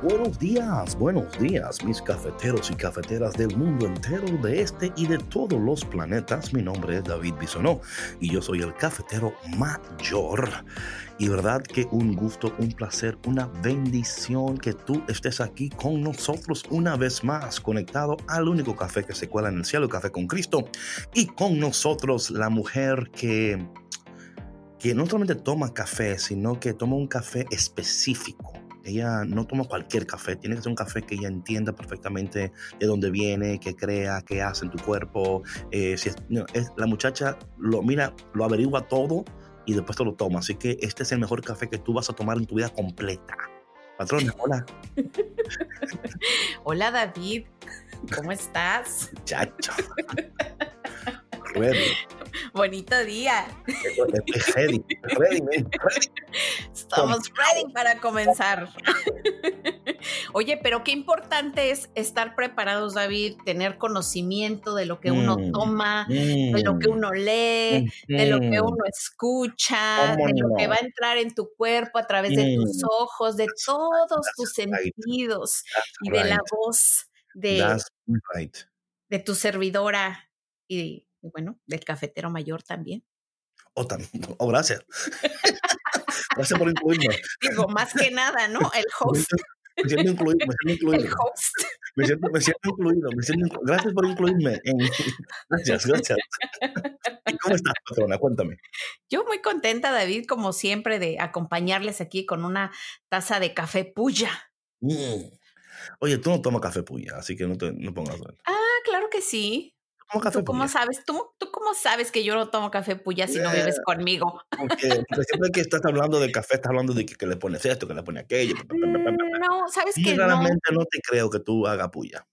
Buenos días, buenos días, mis cafeteros y cafeteras del mundo entero, de este y de todos los planetas. Mi nombre es David Bisonó y yo soy el cafetero mayor. Y verdad que un gusto, un placer, una bendición que tú estés aquí con nosotros una vez más, conectado al único café que se cuela en el cielo, Café con Cristo. Y con nosotros la mujer que, que no solamente toma café, sino que toma un café específico ella no toma cualquier café, tiene que ser un café que ella entienda perfectamente de dónde viene, qué crea, qué hace en tu cuerpo. Eh, si es, la muchacha lo mira, lo averigua todo y después te lo toma. Así que este es el mejor café que tú vas a tomar en tu vida completa. Patrón, hola. hola David, ¿cómo estás? Chacho. Bonito día. Estamos ready para comenzar. Oye, pero qué importante es estar preparados, David, tener conocimiento de lo que uno mm, toma, de lo que mm, uno lee, de lo que uno escucha, de lo que va a entrar en tu cuerpo a través de tus mm. ojos, de todos tus sentidos y de la voz de, de tu servidora y y bueno, del cafetero mayor también. Oh, también. oh gracias. gracias por incluirme. Digo, más que nada, ¿no? El host. Me siento incluido, me siento incluido. El host. Me siento, me siento incluido, me siento Gracias por incluirme. Gracias, gracias. ¿Y cómo estás, patrona? Cuéntame. Yo muy contenta, David, como siempre, de acompañarles aquí con una taza de café puya. Mm. Oye, tú no tomas café puya, así que no te no pongas. Ah, claro que sí. ¿Tú cómo sabes? ¿Tú, ¿Tú cómo sabes que yo no tomo café puya si no vives eh, conmigo? Porque, siempre que estás hablando de café, estás hablando de que, le pones esto, que le pones aquello. No, sabes que realmente no. te creo que tú hagas puya.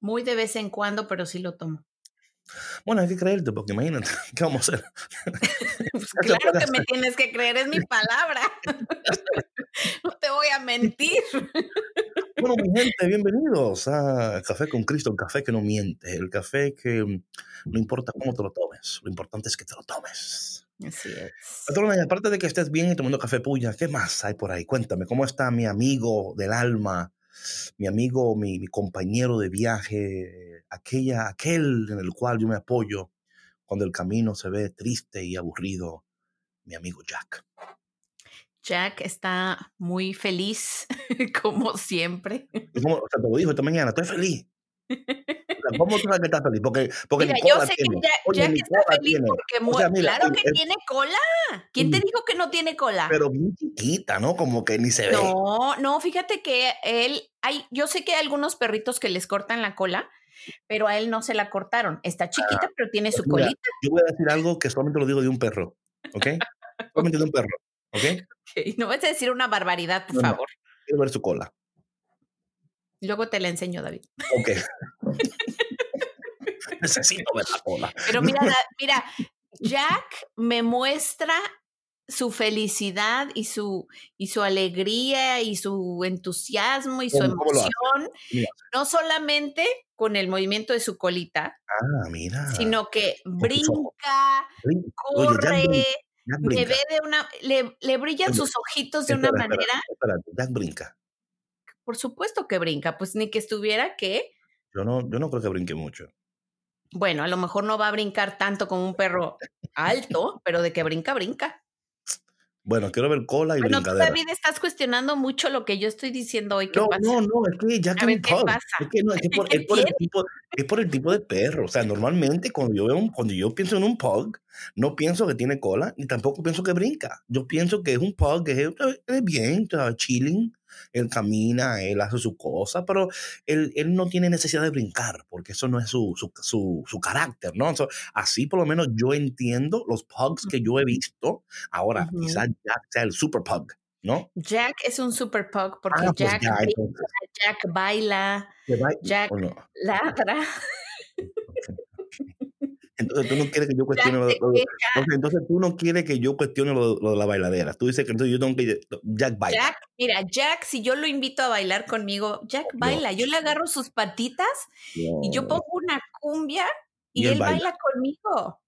Muy de vez en cuando, pero sí lo tomo. Bueno, hay que creerte, porque imagínate, ¿qué vamos a hacer? Pues claro que me tienes que creer, es mi palabra. no te voy a mentir. Bueno, mi gente, bienvenidos a Café con Cristo, el café que no miente, el café que mm, no importa cómo te lo tomes, lo importante es que te lo tomes. Así es. Patrona, aparte de que estés bien y tomando café puya, ¿qué más hay por ahí? Cuéntame, ¿cómo está mi amigo del alma, mi amigo, mi, mi compañero de viaje, aquella, aquel en el cual yo me apoyo cuando el camino se ve triste y aburrido, mi amigo Jack? Jack está muy feliz, como siempre. Como, o sea, te lo dijo esta mañana, estoy feliz. ¿Cómo tú sabes que estás feliz? Porque, porque mira, yo sé tiene. que Jack, está feliz porque claro que tiene cola. ¿Quién te dijo que no tiene cola? Pero bien chiquita, ¿no? Como que ni se ve. No, no, fíjate que él, hay, yo sé que hay algunos perritos que les cortan la cola, pero a él no se la cortaron. Está ah, chiquita, pero tiene su colita. Yo voy a decir algo que solamente lo digo de un perro, ¿ok? solamente de un perro. ¿Ok? No vas a decir una barbaridad, por favor. Quiero ver su cola. Luego te la enseño, David. Ok. Necesito ver la cola. Pero mira, mira, Jack me muestra su felicidad y su, y su alegría y su entusiasmo y su emoción, no solamente con el movimiento de su colita, ah, mira. sino que brinca, corre, le ve de una, le, le brillan sus ojitos de una manera. Jack brinca. Por supuesto que brinca, pues ni que estuviera que. Yo no, yo no creo que brinque mucho. Bueno, a lo mejor no va a brincar tanto como un perro alto, pero de que brinca, brinca. Bueno, quiero ver cola y bueno, brincadera. Tú, David, estás cuestionando mucho lo que yo estoy diciendo hoy. ¿Qué no, pasa? no, no, es que ya que un pug. Es que no, es, que por, es, por el tipo, es por el tipo de perro. O sea, normalmente cuando yo veo un, cuando yo pienso en un pug, no pienso que tiene cola, ni tampoco pienso que brinca. Yo pienso que es un pug que es, es bien, chilling, él camina, él hace su cosa, pero él, él, no tiene necesidad de brincar, porque eso no es su, su, su, su carácter, ¿no? So, así por lo menos yo entiendo los pugs que yo he visto. Ahora, uh -huh. quizás Jack sea el super pug, ¿no? Jack es un super pug porque ah, pues Jack, ya, Jack baila, Jack no? ladra. Entonces tú no quieres que yo cuestione lo, lo, entonces, entonces, tú no quieres que yo cuestione lo, lo, de la bailadera. Tú dices que entonces yo tengo que Jack baila. Jack, mira, Jack, si yo lo invito a bailar conmigo, Jack baila. No. Yo le agarro sus patitas no. y yo pongo una cumbia y, y él, él baila. baila. conmigo.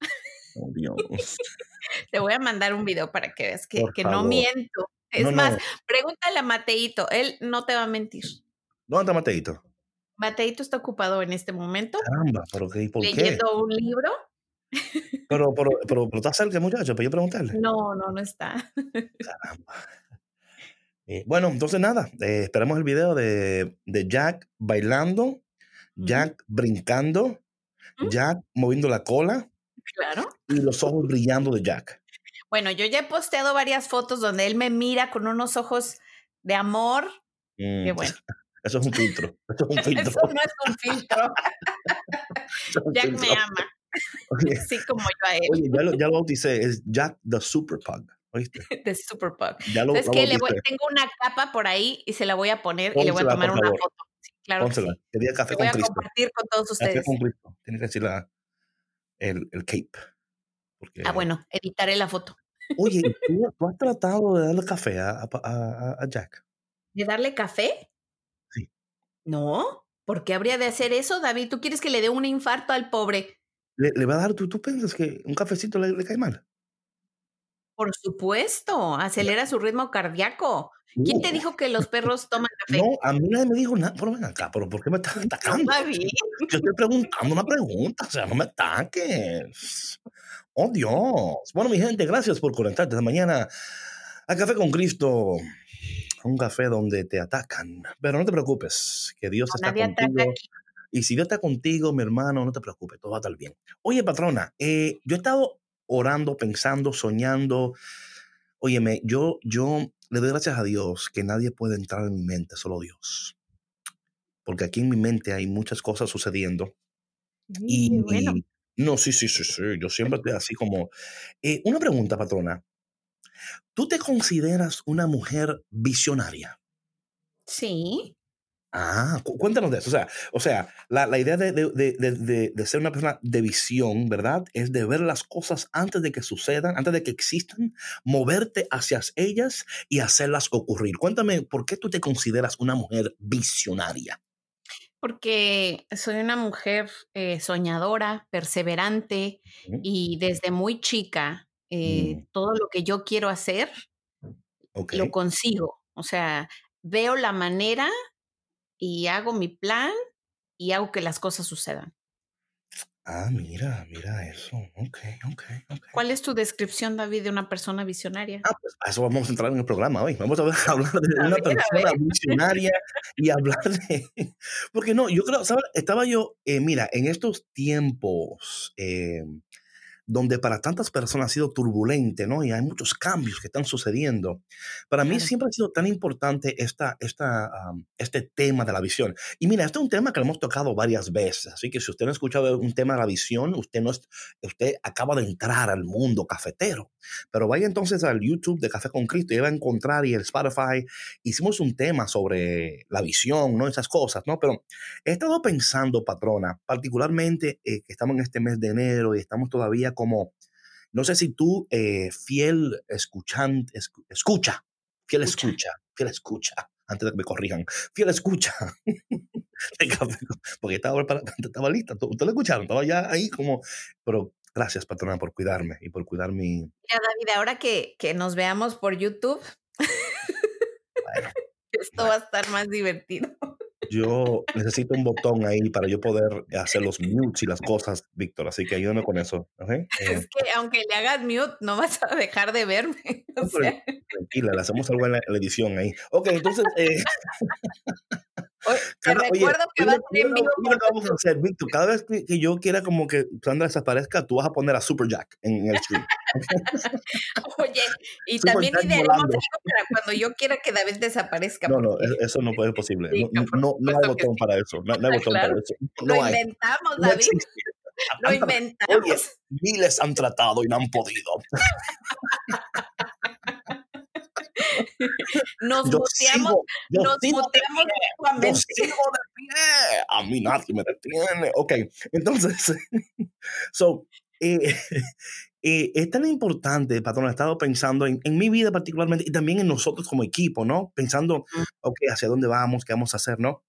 Oh, Dios. Te voy a mandar un video para que veas que, que no miento. Es no, más, pregúntale a Mateito, él no te va a mentir. ¿Dónde está Mateito? Mateito está ocupado en este momento. Caramba, pero ¿qué? ¿por leyendo qué? un libro. Pero, pero, pero, pero está cerca, muchacho, para yo preguntarle. No, no, no está. Caramba. Eh, bueno, entonces nada, eh, esperamos el video de, de Jack bailando, Jack brincando, -huh. Jack moviendo la cola. Claro. Y los ojos brillando de Jack. Bueno, yo ya he posteado varias fotos donde él me mira con unos ojos de amor. Mm. Qué bueno. Eso es un filtro. Eso es un filtro. Eso no es un filtro. es un Jack filtro. me ama. Oye, Así como yo a él. Oye, ya lo, ya lo bauticé. Es Jack the Super Pug. ¿Oíste? The Super Pug. Ya lo, Entonces, que le voy, tengo una capa por ahí y se la voy a poner Pónsela, y le voy a tomar una foto. Sí, claro Pónsela. que sí. Café Lo con voy a Cristo. compartir con todos ustedes. Café con Cristo. Tiene que decir la, el, el cape. Porque, Ah, bueno, editaré la foto. Oye, ¿tú, tú has tratado de darle café a, a, a, a Jack? ¿De darle café? No. ¿Por qué habría de hacer eso, David? ¿Tú quieres que le dé un infarto al pobre? ¿Le, le va a dar, tú, tú piensas que un cafecito le, le cae mal? Por supuesto, acelera su ritmo cardíaco. ¿Quién te dijo que los perros toman café? No, a mí nadie me dijo nada. Pero ven acá, pero ¿por qué me estás atacando? David. Yo estoy preguntando una pregunta, o sea, no me ataques. Oh, Dios. Bueno, mi gente, gracias por conectarte esta mañana a Café con Cristo. Un café donde te atacan. Pero no te preocupes, que Dios No, está ataca contigo. Y si Dios está contigo, mi hermano, no te preocupes, todo va a estar bien. Oye, patrona, eh, yo he estado orando, pensando, soñando. Óyeme, yo, yo le doy gracias a Dios que nadie puede entrar en mi mente, solo Dios. Porque aquí en mi mente hay muchas cosas sucediendo. Mm, Y, bueno. y- no, sí, sí, sí, sí. Yo siempre estoy así como. Eh, una pregunta, patrona. ¿Tú te consideras una mujer visionaria? Sí. Ah, cu- cuéntanos de eso. O sea, o sea la, la idea de, de, de, de- ser una persona de visión, ¿verdad? Es de ver las cosas antes de que sucedan, antes de que existan, moverte hacia ellas y hacerlas ocurrir. Cuéntame, ¿por qué tú te consideras una mujer visionaria? Porque soy una mujer eh, soñadora, perseverante y desde muy chica eh, mm, todo lo que yo quiero hacer ok. lo consigo. O sea, veo la manera y hago mi plan y hago que las cosas sucedan. Ah, mira, mira eso. Ok, ok, ok. ¿Cuál es tu descripción, David, de una persona visionaria? Ah, pues a eso vamos a entrar en el programa hoy. Vamos a hablar de A una ver, persona visionaria y hablar de... Porque no, yo creo, ¿sabes? Estaba yo, eh, mira, en estos tiempos eh, donde para tantas personas ha sido turbulente, ¿no? Y hay muchos cambios que están sucediendo. Para mí siempre ha sido tan importante esta, esta, este tema de la visión. Y mira, este es un tema que lo hemos tocado varias veces, así que si usted no ha escuchado un tema de la visión, usted, no es, usted acaba de entrar al mundo cafetero. Pero vaya entonces al YouTube de Café con Cristo y va a encontrar y el Spotify. Hicimos un tema sobre la visión, ¿no? Esas cosas, ¿no? Pero he estado pensando, patrona, particularmente eh, que estamos en este mes de enero y estamos todavía como, no sé si tú, eh, fiel escuchante, escu- escucha, fiel Escucha. escucha, fiel escucha, antes de que me corrijan, fiel escucha porque estaba, estaba lista, ustedes lo escucharon, estaba ya ahí como, pero gracias, patrona, por cuidarme y por cuidar mi, Mira, David, ahora que, que nos veamos por YouTube, bueno, esto va a estar más divertido. Yo necesito un botón ahí para yo poder hacer los mutes y las cosas, Víctor. Así que ayúdame con eso. Eh, Es que aunque le hagas mute, no vas a dejar de verme. Tranquila, le hacemos algo en la, edición ahí. Ok, entonces. Eh, te recuerdo que va a ser en vivo. Que vamos a hacer, Víctor. Cada vez que, yo quiera como que Sandra desaparezca, tú vas a poner a Super Jack en, el stream. Oye, y también idearemos algo para cuando yo quiera que David desaparezca. No, no, eso no puede ser posible. no, no, hay botón para eso. No, hay botón para eso. Lo inventamos, David. Lo inventamos. miles han tratado y no han podido. nos muteamos, nos muteamos de pie. A mí nadie me detiene. Ok, entonces, so, eh, eh, es tan importante, patrón, he estado pensando en, en, mi vida particularmente y también en nosotros como equipo, ¿no? Pensando, ok, hacia dónde vamos, qué vamos a hacer, ¿no?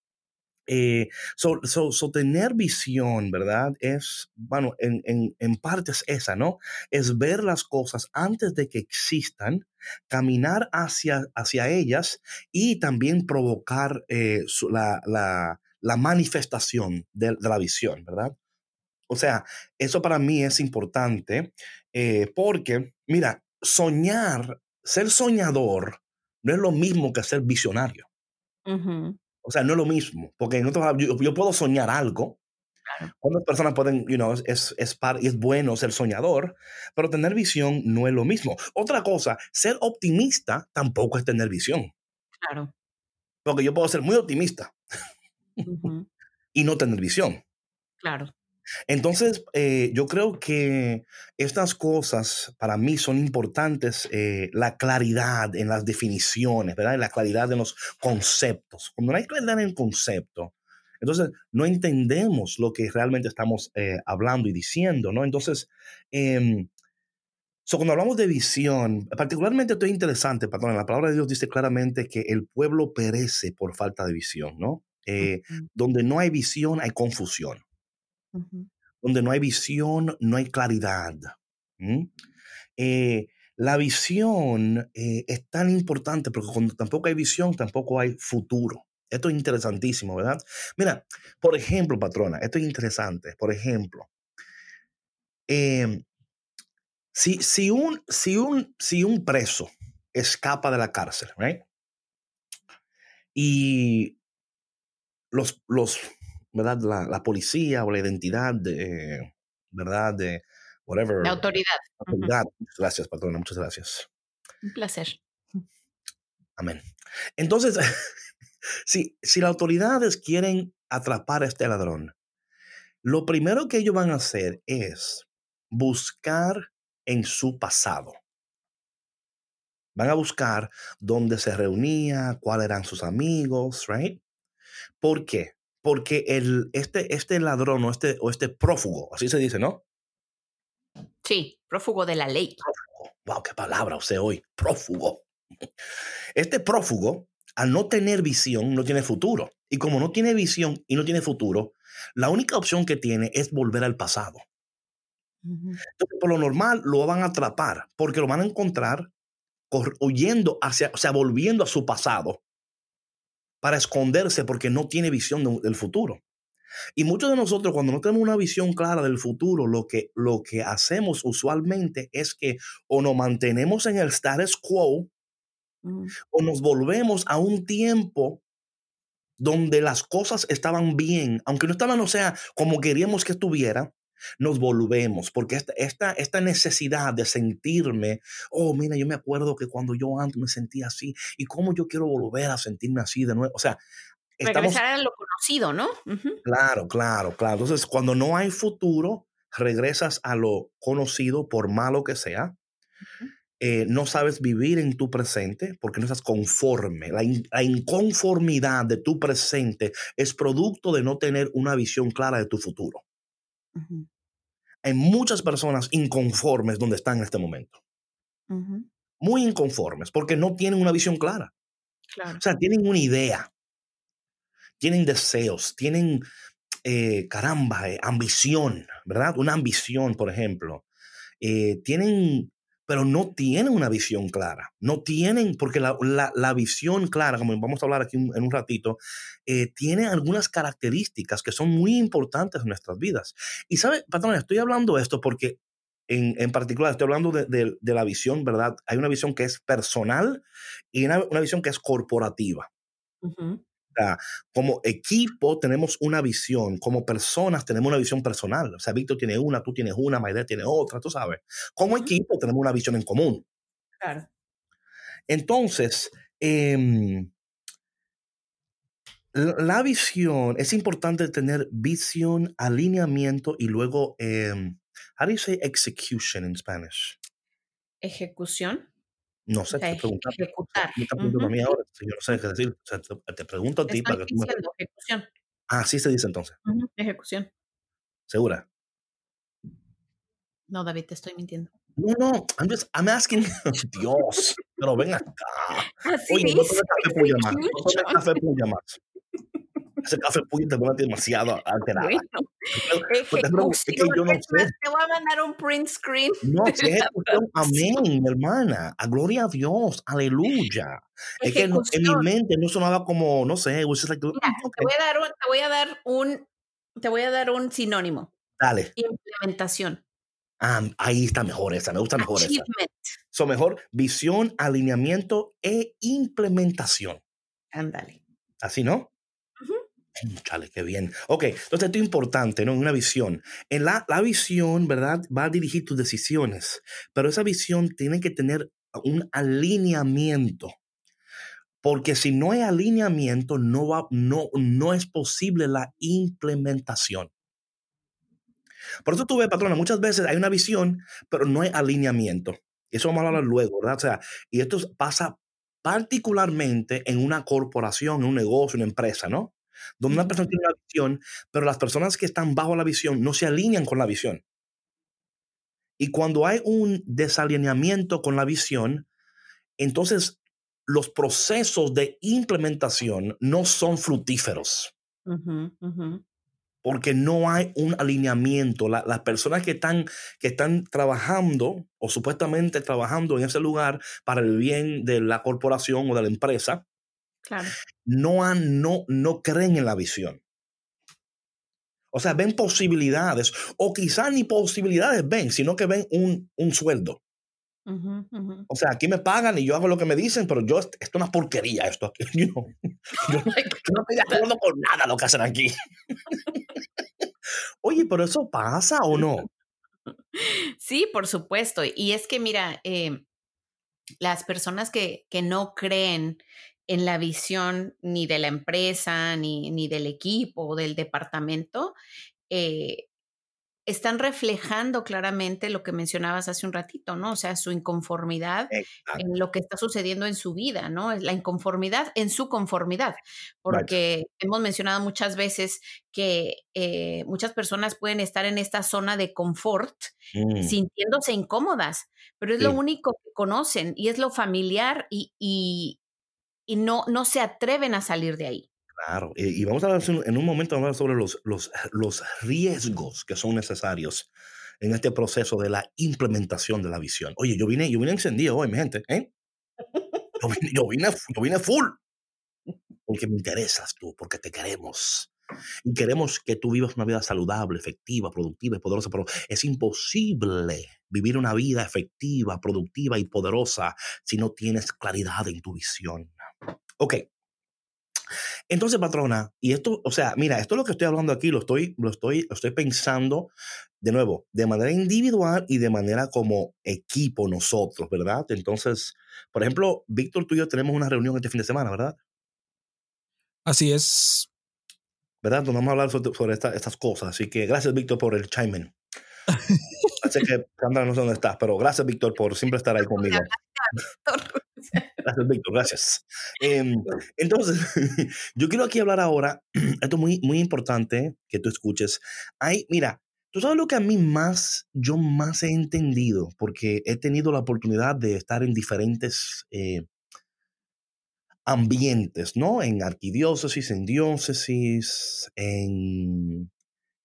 Eh, so, so, tener visión, ¿verdad? Es, bueno, en, en, en parte es esa, ¿no? Es ver las cosas antes de que existan, caminar hacia, hacia ellas y también provocar eh, la, la, la, manifestación de, la visión, ¿verdad? O sea, eso para mí es importante eh, porque, mira, soñar, ser soñador no es lo mismo que ser visionario. O sea, no es lo mismo, porque en yo, yo, puedo soñar algo. Cuántas personas pueden, you know, es, es, es bueno ser soñador, pero tener visión no es lo mismo. Otra cosa, ser optimista tampoco es tener visión. Claro. Porque yo puedo ser muy optimista y no tener visión. Claro. Entonces, eh, yo creo que estas cosas para mí son importantes, eh, la claridad en las definiciones, ¿verdad? La claridad en los conceptos. Cuando no hay claridad en el concepto, entonces no entendemos lo que realmente estamos eh, hablando y diciendo, ¿no? Entonces, eh, cuando hablamos de visión, particularmente esto es interesante, perdón, la palabra de Dios dice claramente que el pueblo perece por falta de visión, ¿no? Donde no hay visión, hay confusión. Donde no hay visión, no hay claridad. Eh, la visión eh, es tan importante porque cuando tampoco hay visión, tampoco hay futuro. Esto es interesantísimo, ¿verdad? Mira, por ejemplo, patrona, esto es interesante. Por ejemplo, em, si, si, un, si, un, si un preso escapa de la cárcel, ¿right? Y los, los ¿verdad? La, la, policía o la identidad de, ¿verdad? De whatever. La autoridad. autoridad. Muchas gracias, patrona, muchas gracias. Un placer. Amén. Entonces, si, si las autoridades quieren atrapar a este ladrón, lo primero que ellos van a hacer es buscar en su pasado. Van a buscar dónde se reunía, cuáles eran sus amigos, right? ¿Por qué? Porque el, este, este ladrón o este, o este prófugo, así se dice, ¿no? Sí, prófugo de la ley. Prófugo. Wow, qué palabra usted hoy, prófugo. Este prófugo, al no tener visión, no tiene futuro. Y como no tiene visión y no tiene futuro, la única opción que tiene es volver al pasado. Entonces, por lo normal, lo van a atrapar porque lo van a encontrar huyendo hacia, o sea, volviendo a su pasado para esconderse porque no tiene visión del futuro. Y muchos de nosotros cuando no tenemos una visión clara del futuro, lo que, lo que hacemos usualmente es que o nos mantenemos en el status quo mm. o nos volvemos a un tiempo donde las cosas estaban bien, aunque no estaban, o sea, como queríamos que estuviera, nos volvemos, porque esta, esta, esta necesidad de sentirme, oh, mira, yo me acuerdo que cuando yo antes me sentía así, y cómo yo quiero volver a sentirme así de nuevo, o sea... Estamos, Regresar a lo conocido, ¿no? Claro, claro, claro. Entonces, cuando no hay futuro, regresas a lo conocido, por malo que sea. Eh, no sabes vivir en tu presente porque no estás conforme. La, inconformidad de tu presente es producto de no tener una visión clara de tu futuro hay muchas personas inconformes donde están en este momento. Muy inconformes porque no tienen una visión clara. O sea, tienen una idea, tienen deseos, tienen, eh, caramba, eh, ambición, ¿verdad? Una ambición, por ejemplo. Eh, tienen pero no tienen una visión clara. No tienen, porque la, la, visión clara, como vamos a hablar aquí en un ratito, eh, tiene algunas características que son muy importantes en nuestras vidas. Y sabe, patrón, estoy hablando esto porque en, en particular, estoy hablando de, de, de, la visión, ¿verdad? Hay una visión que es personal y una, una visión que es corporativa. Uh -huh. Sea, como equipo tenemos una visión, como personas tenemos una visión personal. O sea, Víctor tiene una, tú tienes una, Maide tiene otra, tú sabes. Como equipo tenemos una visión en común. Claro. Entonces, eh, la visión, es importante tener visión, alineamiento y luego, eh, how do you say execution in Spanish? Ejecución. No sé, okay. te pregunto. Ejecutar. Me está preguntando uh -huh. a mí ahora, yo no sé qué decir. O sea, te, te, pregunto a ti para que tú me... ejecución. Ah, sí se dice entonces. Uh -huh. Ejecución. ¿Segura? No, David, te estoy mintiendo. No, no, I'm just, I'm asking, Dios, pero ven acá. Así Oye, no tome café puya más, no tome café puya más. Ese café puya te pone demasiado alterada. Bueno, es que yo no sé. Te voy a mandar un print screen. No, si es ejecución, amén, mi hermana. A gloria a Dios, aleluya. Es que en, en mi mente no sonaba como, no sé, like, Mira, okay. te voy a dar un, te voy a dar un, te voy a dar un sinónimo. Dale. Implementación. Ah, ahí está mejor esa, me gusta mejor Achievement. esa. So mejor visión, alineamiento e implementación. Ándale. Así, ¿no? Chale, qué bien. Ok, entonces esto es importante, ¿no? Una visión. En la, la visión, ¿verdad? Va a dirigir tus decisiones, pero esa visión tiene que tener un alineamiento. Porque si no hay alineamiento, no, va, no, no es posible la implementación. Por eso tú ves, patrona, muchas veces hay una visión, pero no hay alineamiento. Eso vamos a hablar luego, ¿verdad? O sea, y esto pasa particularmente en una corporación, en un negocio, una empresa, ¿no? Donde una persona tiene una visión, pero las personas que están bajo la visión no se alinean con la visión. Y cuando hay un desalineamiento con la visión, entonces los procesos de implementación no son fructíferos. Uh -huh, uh -huh porque no hay un alineamiento. La, las personas que están, que están trabajando o supuestamente trabajando en ese lugar para el bien de la corporación o de la empresa, claro. no, han, no, no creen en la visión. O sea, ven posibilidades o quizás ni posibilidades ven, sino que ven un, un sueldo. Uh -huh, uh -huh. O sea, aquí me pagan y yo hago lo que me dicen, pero yo, esto es una porquería, esto aquí. Yo, no estoy de acuerdo con nada lo que hacen aquí. Oye, pero eso pasa o no? Sí, por supuesto. Y es que, mira, eh, las personas que, que no creen en la visión ni de la empresa, ni, ni del equipo, del departamento, eh, están reflejando claramente lo que mencionabas hace un ratito, ¿no? O sea, su inconformidad Exacto. en lo que está sucediendo en su vida, ¿no? Es la inconformidad en su conformidad, porque right. hemos mencionado muchas veces que eh, muchas personas pueden estar en esta zona de confort mm. sintiéndose incómodas, pero es sí. lo único que conocen y es lo familiar y, y, y no, no se atreven a salir de ahí. Claro, y vamos a hablar en un momento hablar sobre los, los, los riesgos que son necesarios en este proceso de la implementación de la visión. Oye, yo vine, yo vine encendido hoy, mi gente, ¿eh? Yo vine, yo vine, yo vine full. Porque me interesas tú, porque te queremos. Y queremos que tú vivas una vida saludable, efectiva, productiva y poderosa, pero es imposible vivir una vida efectiva, productiva y poderosa si no tienes claridad en tu visión. Ok, entonces, patrona, y esto, o sea, mira, esto es lo que estoy hablando aquí, lo estoy, lo estoy, lo estoy pensando de nuevo, de manera individual y de manera como equipo nosotros, ¿verdad? Entonces, por ejemplo, Víctor, tú y yo tenemos una reunión este fin de semana, ¿verdad? Así es. ¿Verdad? Nos vamos a hablar sobre, sobre esta, estas cosas. Así que gracias, Víctor, por el chime Así que Sandra no sé dónde estás, pero gracias, Víctor, por siempre estar ahí conmigo. Gracias, Víctor, gracias. Eh, entonces, yo quiero aquí hablar ahora, esto es muy, muy importante que tú escuches. Hay, mira, tú sabes lo que a mí más, yo más he entendido, porque he tenido la oportunidad de estar en diferentes eh, ambientes, ¿no? En arquidiócesis, en diócesis, en,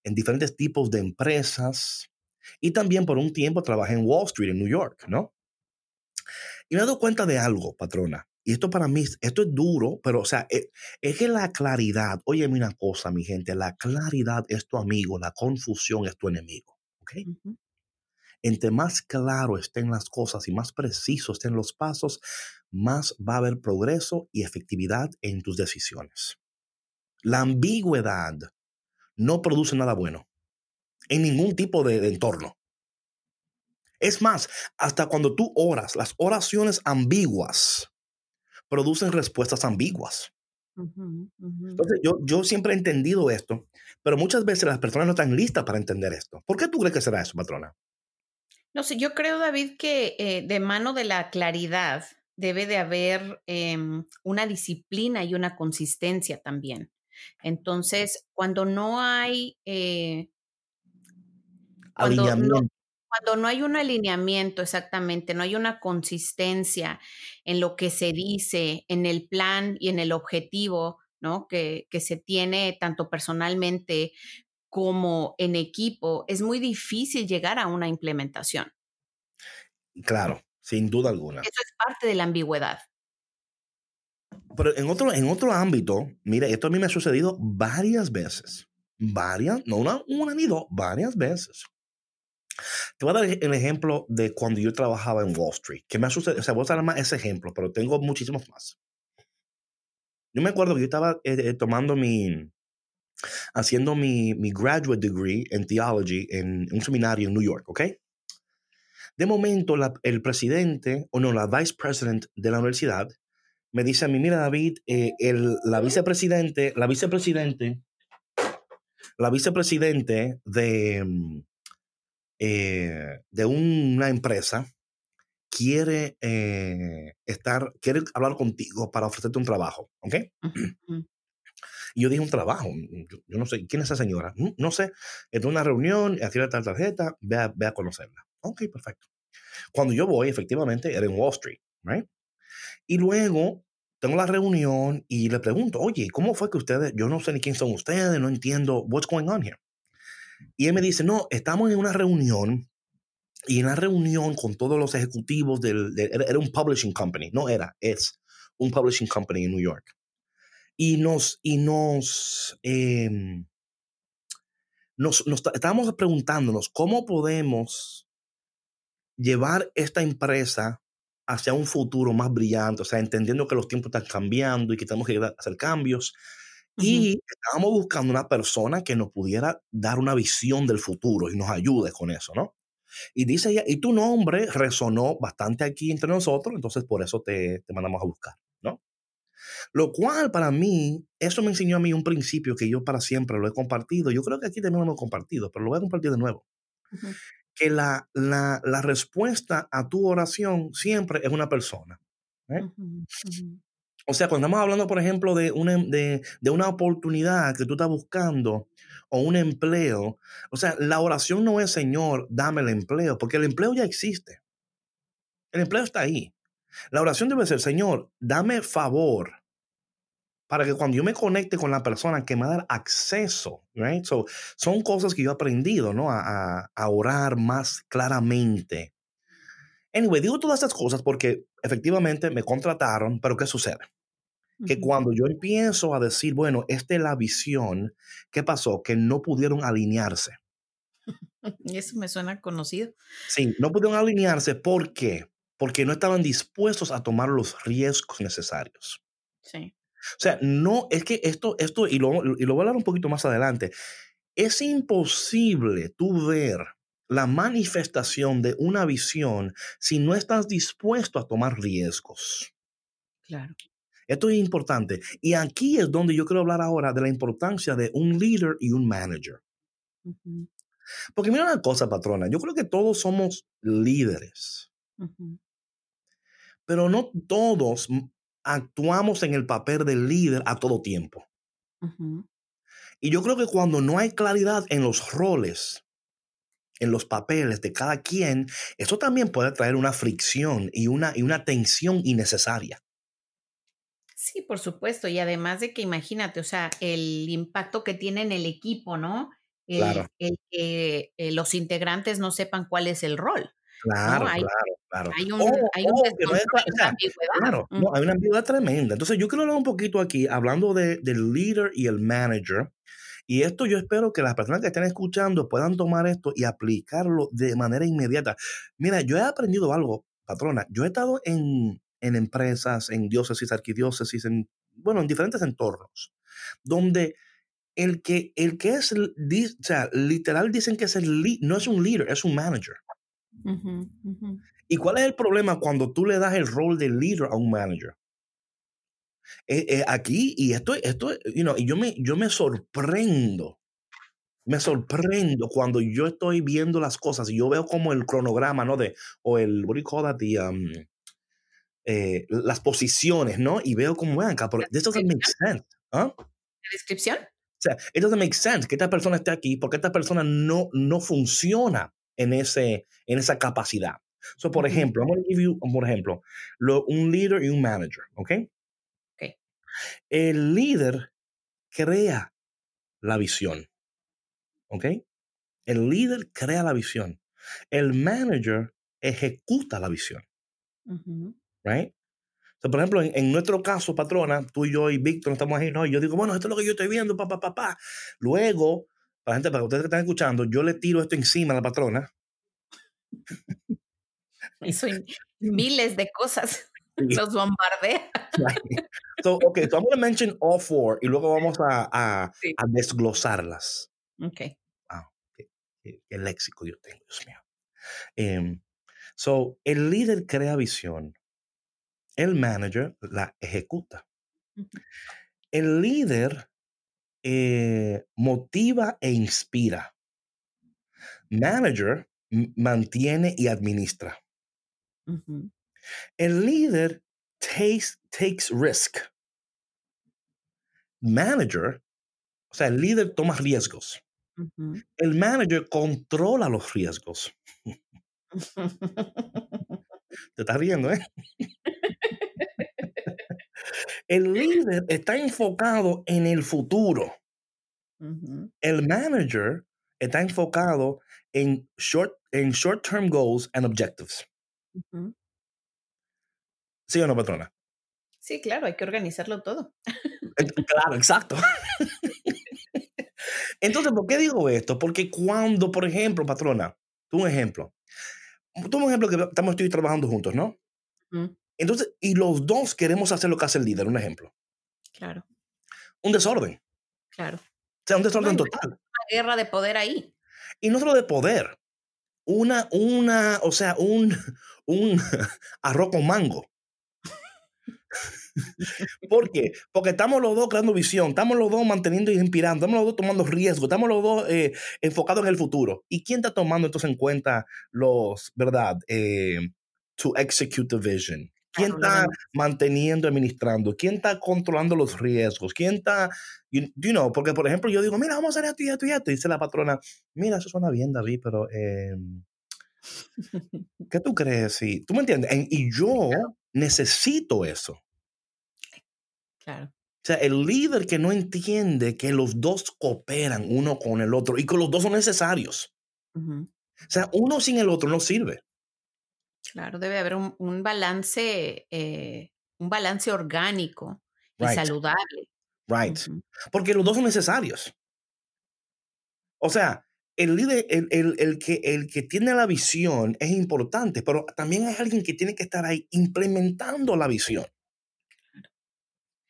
en diferentes tipos de empresas. Y también por un tiempo trabajé en Wall Street, en New York, ¿no? Y me he dado cuenta de algo, patrona. Y esto para mí, esto es duro, pero o sea, es, es que la claridad, oye, una cosa, mi gente, la claridad es tu amigo, la confusión es tu enemigo. ¿Ok? Uh -huh. entre más claro estén las cosas y más precisos estén los pasos, más va a haber progreso y efectividad en tus decisiones. La ambigüedad no produce nada bueno en ningún tipo de, entorno. Es más, hasta cuando tú oras, las oraciones ambiguas producen respuestas ambiguas. Entonces, yo, yo siempre he entendido esto, pero muchas veces las personas no están listas para entender esto. ¿Por qué tú crees que será eso, patrona? No sé, yo creo, David, que eh, de mano de la claridad debe de haber em, una disciplina y una consistencia también. Entonces, cuando no hay... Eh. Cuando no hay un alineamiento, exactamente, no hay una consistencia en lo que se dice, en el plan y en el objetivo, ¿no? Que, que se tiene tanto personalmente como en equipo, es muy difícil llegar a una implementación. Claro, sin duda alguna. Eso es parte de la ambigüedad. Pero en otro, en otro ámbito, mire, esto a mí me ha sucedido varias veces. Varias, no una, una ni dos, varias veces. Te voy a dar el ejemplo de cuando yo trabajaba en Wall Street, que me ha sucedido, o sea, voy a dar más ese ejemplo, pero tengo muchísimos más. Yo me acuerdo que yo estaba eh, eh, tomando mi, haciendo mi, mi graduate degree en theology en un seminario en New York, ¿ok? De momento, el presidente, o no, la vice president de la universidad, me dice a mí, mira David, eh, el, la vicepresidente, la vicepresidente, la vicepresidente de, mm, eh, de una empresa quiere eh, estar, quiere hablar contigo para ofrecerte un trabajo, ¿ok? Y yo dije un trabajo, yo, no sé, ¿quién es esa señora? Mm, no sé, es de una reunión, aquí está la tarjeta, ve a, ve a conocerla. Ok, perfecto. Cuando yo voy, efectivamente, era en Wall Street, ¿right? Y luego tengo la reunión y le pregunto, oye, ¿cómo fue que ustedes, yo no sé ni quién son ustedes, no entiendo, what's going on here? Y él me dice, no, estamos en una reunión y en la reunión con todos los ejecutivos del, era un publishing company, no era, es un publishing company en New York. Y nos, y nos, em, nos, nos estábamos preguntándonos cómo podemos llevar esta empresa hacia un futuro más brillante, o sea, entendiendo que los tiempos están cambiando y que tenemos que hacer cambios. Y estábamos buscando una persona que nos pudiera dar una visión del futuro y nos ayude con eso, ¿no? Y dice ella, y tu nombre resonó bastante aquí entre nosotros, entonces por eso te, te mandamos a buscar, ¿no? Lo cual para mí, eso me enseñó a mí un principio que yo para siempre lo he compartido. Yo creo que aquí también lo hemos compartido, pero lo voy a compartir de nuevo que la, la, la, respuesta a tu oración siempre es una persona. ¿eh? O sea, cuando estamos hablando, por ejemplo, de una, de, una oportunidad que tú estás buscando o un empleo, o sea, la oración no es, Señor, dame el empleo, porque el empleo ya existe. El empleo está ahí. La oración debe ser, Señor, dame favor para que cuando yo me conecte con la persona que me va dar acceso, right? So, son cosas que yo he aprendido, ¿no? A, orar más claramente. Anyway, digo todas estas cosas porque efectivamente me contrataron, pero ¿qué sucede? Que cuando yo empiezo a decir, bueno, esta es la visión, ¿qué pasó? Que no pudieron alinearse. Y eso me suena conocido. Sí, no pudieron alinearse. ¿Por qué? Porque no estaban dispuestos a tomar los riesgos necesarios. Sí. O sea, no, es que esto, esto, y lo, y lo voy a hablar un poquito más adelante, es imposible tú ver la manifestación de una visión si no estás dispuesto a tomar riesgos. Claro. Esto es importante. Y aquí es donde yo quiero hablar ahora de la importancia de un líder y un manager. Porque mira una cosa, patrona, yo creo que todos somos líderes. Pero no todos actuamos en el papel del líder a todo tiempo. Y yo creo que cuando no hay claridad en los roles, en los papeles de cada quien, eso también puede traer una fricción y una, y una tensión innecesaria. Sí, por supuesto. Y además de que imagínate, o sea, el impacto que tiene en el equipo, ¿no? claro. el que eh, los integrantes no sepan cuál es el rol. Claro, claro, claro. Hay un, hay un Claro, no, hay una ambigüedad tremenda. Entonces, yo quiero hablar un poquito aquí, hablando de, del líder y el manager, Y esto yo espero que las personas que estén escuchando puedan tomar esto y aplicarlo de manera inmediata. Mira, yo he aprendido algo, patrona. Yo he estado en, en empresas, en diócesis, arquidiócesis, en, bueno, en diferentes entornos, donde el que, el que es, o sea, literal dicen que es el, no es un líder, es un manager. ¿Y cuál es el problema cuando tú le das el rol de líder a un manager? Eh, eh, aquí, y esto, esto, you know, yo me, yo me sorprendo, me sorprendo cuando yo estoy viendo las cosas y yo veo como el cronograma, ¿no? De, o el, what do you call that, um, eh, las posiciones, ¿no? Y veo como, vean acá, this doesn't make sense. ¿Ah? ¿La descripción? O sea, it doesn't make sense que esta persona esté aquí porque esta persona no, no funciona en, ese, en esa capacidad. So, por ejemplo, I'm going to give you, por ejemplo, lo, un líder y un manager, ¿ok? El líder crea la visión. ¿Ok? El líder crea la visión. El manager ejecuta la visión. Right? por ejemplo, en, nuestro caso, patrona, tú y yo y Víctor estamos ahí, ¿no? Y yo digo, bueno, esto es lo que yo estoy viendo, papá, papá. Luego, para gente, para ustedes que están escuchando, yo le tiro esto encima a la patrona. Eso miles de cosas. Los bombardea. So, okay, so I'm going to mention all four y luego vamos a, a, a desglosarlas. Ok. Ah, qué, qué, léxico yo tengo, Dios mío. Um, so, el líder crea visión. El manager la ejecuta. El líder eh, motiva e inspira. Manager mantiene y administra. El líder takes, takes risk. Manager, o sea, el líder toma riesgos. El manager controla los riesgos. Te estás riendo, ¿eh? el líder está enfocado en el futuro. El manager está enfocado en short, en short term goals and objectives. ¿Sí o no, patrona? Sí, claro, hay que organizarlo todo. Claro, exacto. Entonces, ¿por qué digo esto? Porque cuando, por ejemplo, patrona, tú un ejemplo, tú un ejemplo que estamos estoy trabajando juntos, ¿no? Entonces, y los dos queremos hacer lo que hace el líder, un ejemplo. Claro. Un desorden. Claro. O sea, un desorden total. Una guerra de poder ahí. Y no solo de poder, una, una, o sea, un, un arroz con mango. ¿Por qué? Porque estamos los dos creando visión, estamos los dos manteniendo y inspirando, estamos los dos tomando riesgo, estamos los dos eh, enfocados en el futuro. ¿Y quién está tomando entonces en cuenta los, verdad, eh, to execute the vision? ¿Quién está manteniendo, administrando? ¿Quién está controlando los riesgos? ¿Quién está, you, know, porque por ejemplo yo digo, mira, vamos a hacer esto y esto y esto, y dice la patrona, mira, eso suena bien, David, pero eh, ¿qué tú crees? Sí, ¿Tú me entiendes? y yo necesito eso. Claro. O sea, el líder que no entiende que los dos cooperan uno con el otro y que los dos son necesarios. O sea, uno sin el otro no sirve. Claro, debe haber un, balance, eh, un balance orgánico y saludable. Right. Porque los dos son necesarios. O sea, el líder, el, el, el, que, el que tiene la visión es importante, pero también hay alguien que tiene que estar ahí implementando la visión.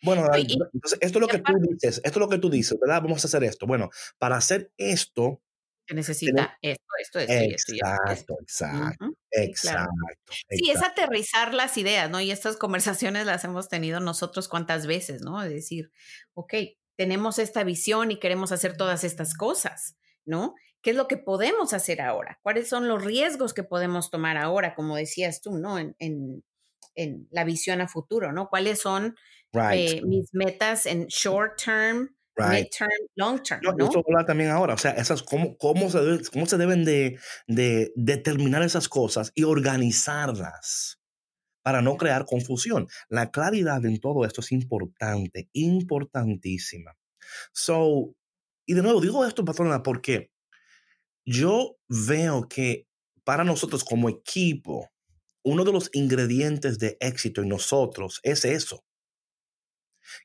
Bueno, entonces esto es lo que tú dices, esto es lo que tú dices, ¿verdad? Vamos a hacer esto. Bueno, para hacer esto... Se necesita esto, esto, esto, exacto, Exacto, exacto, Sí, es aterrizar las ideas, ¿no? Y estas conversaciones las hemos tenido nosotros cuántas veces, ¿no? De decir, ok, tenemos esta visión y queremos hacer todas estas cosas, ¿no? ¿Qué es lo que podemos hacer ahora? ¿Cuáles son los riesgos que podemos tomar ahora, como decías tú, ¿no? En, en, en la visión a futuro, ¿no? ¿Cuáles son eh, mis metas en short term, mid term, long term? ¿no? Esto habla también ahora, o sea, esas, cómo, cómo, se, cómo se deben de, de determinar esas cosas y organizarlas para no crear confusión. La claridad en todo esto es importante, importantísima. So, y de nuevo, digo esto, patrona, porque yo veo que para nosotros como equipo, uno de los ingredientes de éxito en nosotros es eso.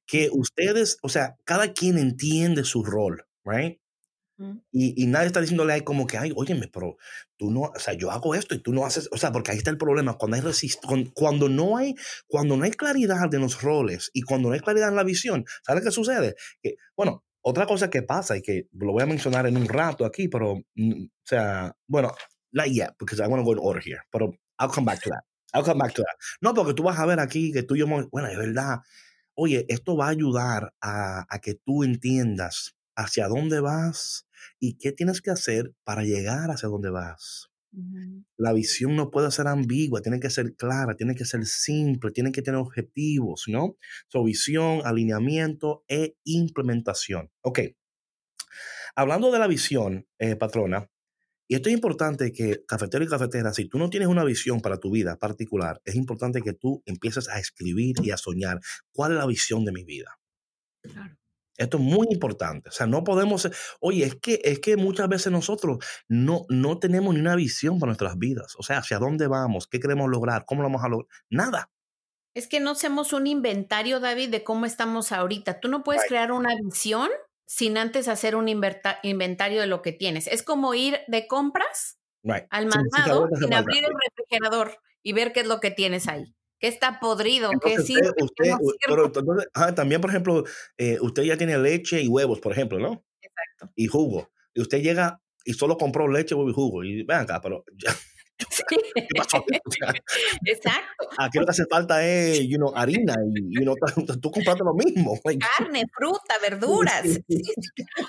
Que ustedes, o sea, cada quien entiende su rol. right? Y, y, nadie está diciéndole ahí como que, ay, óyeme, pero tú no, o sea, yo hago esto y tú no haces, o sea, porque ahí está el problema, cuando hay resist cuando, no hay, cuando no hay claridad de los roles y cuando no hay claridad en la visión, ¿sabes qué sucede? Que, bueno, otra cosa que pasa y que lo voy a mencionar en un rato aquí, pero, mm, o sea, bueno, not yet, because I want to go in order here, pero I'll come back to that. I'll come back to that. No, porque tú vas a ver aquí que tú y yo, bueno, es verdad, oye, esto va a ayudar a, a que tú entiendas hacia dónde vas y qué tienes que hacer para llegar hacia dónde vas. La visión no puede ser ambigua, tiene que ser clara, tiene que ser simple, tiene que tener objetivos, ¿no? Su visión, alineamiento e implementación. Ok. Hablando de la visión, eh, patrona, y esto es importante que cafetero y cafetera, si tú no tienes una visión para tu vida particular, es importante que tú empieces a escribir y a soñar cuál es la visión de mi vida. Claro. Esto es muy importante. O sea, no podemos. Oye, es que, es que muchas veces nosotros no, no tenemos ni una visión para nuestras vidas. O sea, hacia dónde vamos, qué queremos lograr, cómo lo vamos a lograr. Nada. Es que no hacemos un inventario, David, de cómo estamos ahorita. Tú no puedes crear una visión sin antes hacer un inventario de lo que tienes. Es como ir de compras al mandado sin abrir el refrigerador y ver qué es lo que tienes ahí que está podrido, que sí. pero también, por ejemplo, eh, usted ya tiene leche y huevos, por ejemplo, ¿no? Exacto. Y jugo. Y usted llega y solo compró leche, huevo y jugo. Y ven acá, pero ya. ¿Qué pasó? Exacto. Aquí lo que hace falta es, you know, harina y you know, tú compraste lo mismo. Carne, fruta, verduras.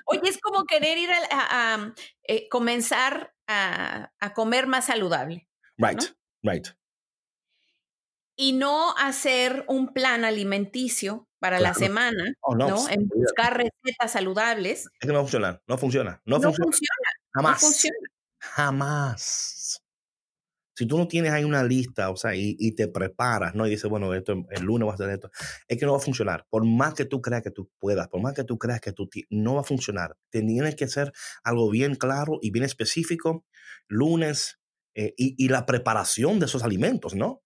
Oye, es como querer ir a, eh, comenzar a, a, comer más saludable. Right, right y no hacer un plan alimenticio para la semana, oh, no, En buscar recetas saludables. Es que no funciona, no funciona, no, funciona. Jamás. funciona. Jamás. Si tú no tienes ahí una lista, o sea, y, te preparas, ¿no? Y dices, bueno, esto el lunes va a hacer esto, es que no va a funcionar. Por más que tú creas que tú puedas, por más que tú creas que tú no va a funcionar, tienes que hacer algo bien claro y bien específico, lunes, eh, y, la preparación de esos alimentos, ¿no?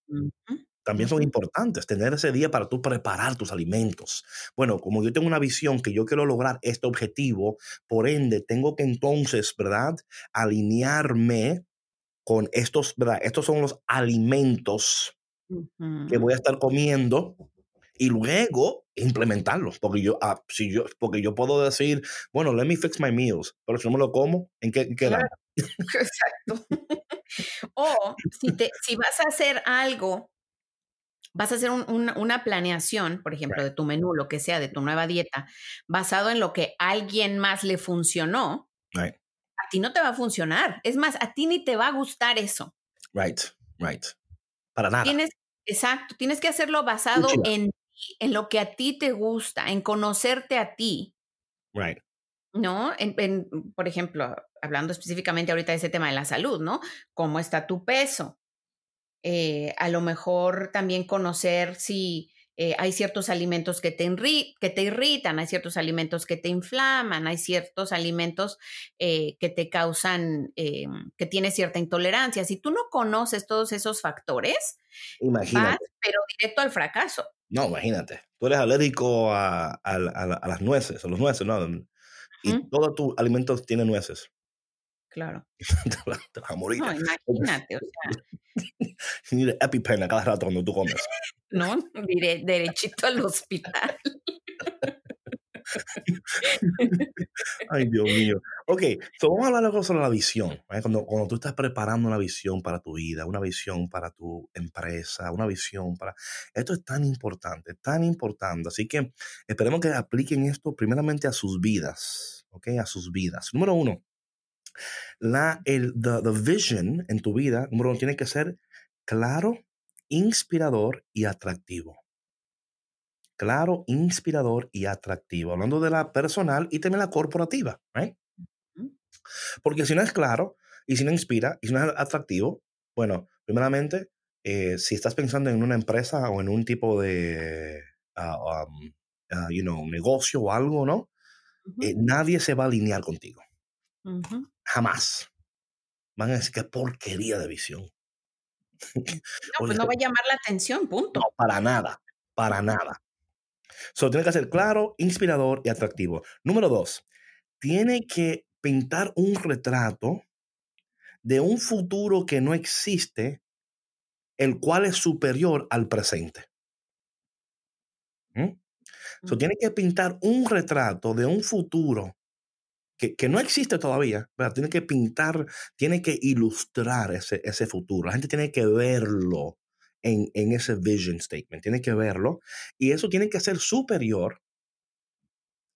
también son importantes, tener ese día para tú preparar tus alimentos. Bueno, como yo tengo una visión que yo quiero lograr este objetivo, por ende, tengo que entonces, ¿verdad? Alinearme con estos, ¿verdad? Estos son los alimentos que voy a estar comiendo y luego implementarlos. Porque yo, ah, si yo, porque yo puedo decir, bueno, let me fix my meals, pero si no me lo como, ¿en qué, queda? Exacto. o si, te, si vas a hacer algo vas a hacer una planeación, por ejemplo, de tu menú, lo que sea, de tu nueva dieta, basado en lo que a alguien más le funcionó, a ti no te va a funcionar. Es más, a ti ni te va a gustar eso. Right, right. Para nada. Tienes, exacto, tienes que hacerlo basado en, en lo que a ti te gusta, en conocerte a ti. Right. ¿No? En, por ejemplo, hablando específicamente ahorita de ese tema de la salud, ¿no? ¿Cómo está tu peso? Eh, a lo mejor también conocer si eh, hay ciertos alimentos que te, que te irritan, hay ciertos alimentos que te inflaman, hay ciertos alimentos eh, que te causan, que tienes cierta intolerancia. Si tú no conoces todos esos factores, vas, pero directo al fracaso. No, imagínate, tú eres alérgico a, las nueces, a los nueces, ¿no? Y todos tus alimentos tienen nueces. Claro. te, vas, a morir. No, imagínate, o sea. Ni EpiPen a cada rato cuando tú comes. no, diré derechito al hospital. Ay, Dios mío. Ok, so vamos a hablar algo sobre la visión. Cuando, cuando tú estás preparando una visión para tu vida, una visión para tu empresa, una visión para... Esto es tan importante, tan importante. Así que esperemos que apliquen esto primeramente a sus vidas, ¿ok? A sus vidas. Número uno, la, el, the, the vision en tu vida, número uno, tiene que ser claro, inspirador y atractivo. Claro, inspirador y atractivo. Hablando de la personal y también la corporativa. ¿right? Porque si no es claro y si no inspira y si no es atractivo, bueno, primeramente, eh, si estás pensando en una empresa o en un tipo de uh, um, uh, you know, negocio o algo, ¿no? Eh, nadie se va a alinear contigo. Jamás. Van a decir qué porquería de visión. No, pues no va a llamar la atención, punto. No, para nada, para nada. Solo tiene que ser claro, inspirador y atractivo. Número dos, tiene que pintar un retrato de un futuro que no existe, el cual es superior al presente. ¿Mm? tiene que pintar un retrato de un futuro que, no existe todavía, pero tiene que pintar, tiene que ilustrar ese, ese futuro. La gente tiene que verlo en, en ese vision statement, tiene que verlo y eso tiene que ser superior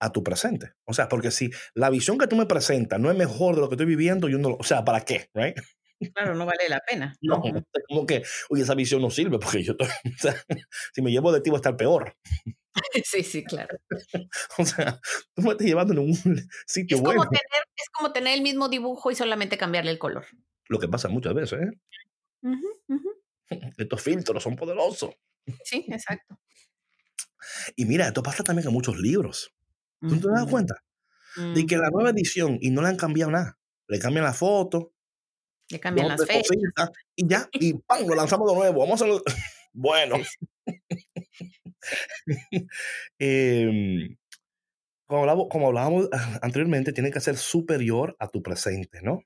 a tu presente. O sea, porque si la visión que tú me presentas no es mejor de lo que estoy viviendo, yo no, o sea, ¿para qué? Right? Claro, no vale la pena. No, como que, oye, esa visión no sirve porque yo estoy, o sea, si me llevo de ti va a estar peor. Sí, sí, claro. o sea, tú me estás llevando en un sitio es bueno. Como tener, es como tener el mismo dibujo y solamente cambiarle el color. Lo que pasa muchas veces, ¿eh? Estos filtros son poderosos. Sí, exacto. Y mira, esto pasa también con muchos libros. ¿Tú te das cuenta? De que la nueva edición y no le han cambiado nada. Le cambian la foto. Le cambian las fechas. y ya, y ¡pam! Lo lanzamos de nuevo. Vamos a hacerlo. Bueno. Em, como, como, hablábamos anteriormente, tiene que ser superior a tu presente, ¿no?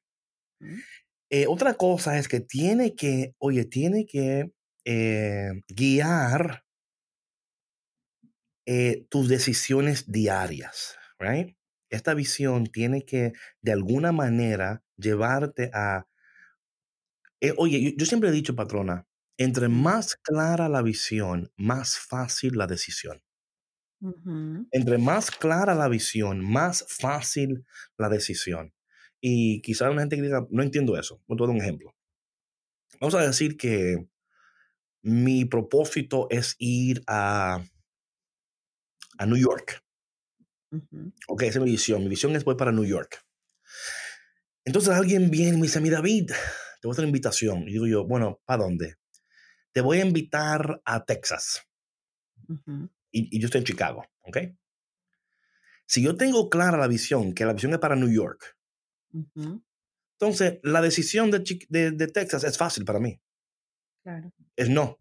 Eh, otra cosa es que tiene que, oye, tiene que eh, guiar eh, tus decisiones diarias, right? Esta visión tiene que de alguna manera llevarte a... Oye, yo, siempre he dicho, patrona, entre más clara la visión, más fácil la decisión. Entre más clara la visión, más fácil la decisión. Y quizás una gente que diga, no entiendo eso. Voy a dar un ejemplo. Vamos a decir que mi propósito es ir a a New York. Ok, esa es mi visión. Mi visión es voy para New York. Entonces alguien viene y me dice, mi David, te voy a hacer una invitación. Y digo yo, bueno, ¿para dónde? Te voy a invitar a Texas. y, yo estoy en Chicago, ¿ok? Si yo tengo clara la visión, que la visión es para New York, entonces la decisión de, de, Texas es fácil para mí. Claro. Es no.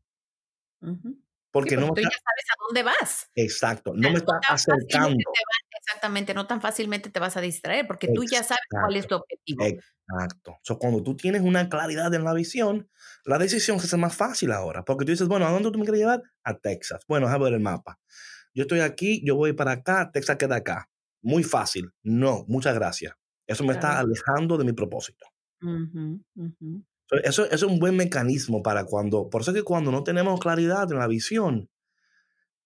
Porque, no tú ya sabes a dónde vas. Exacto, no me está acercando. exactamente, no tan fácilmente te vas a distraer porque tú ya sabes cuál es tu objetivo. Exacto. So, cuando tú tienes una claridad en la visión, la decisión se hace más fácil ahora. Porque tú dices, bueno, ¿a dónde tú me quieres llevar? A Texas. Bueno, a ver el mapa. Yo estoy aquí, yo voy para acá, Texas queda acá. Muy fácil. No, muchas gracias. Eso me está alejando de mi propósito. Eso, es un buen mecanismo para cuando, por eso es que cuando no tenemos claridad en la visión,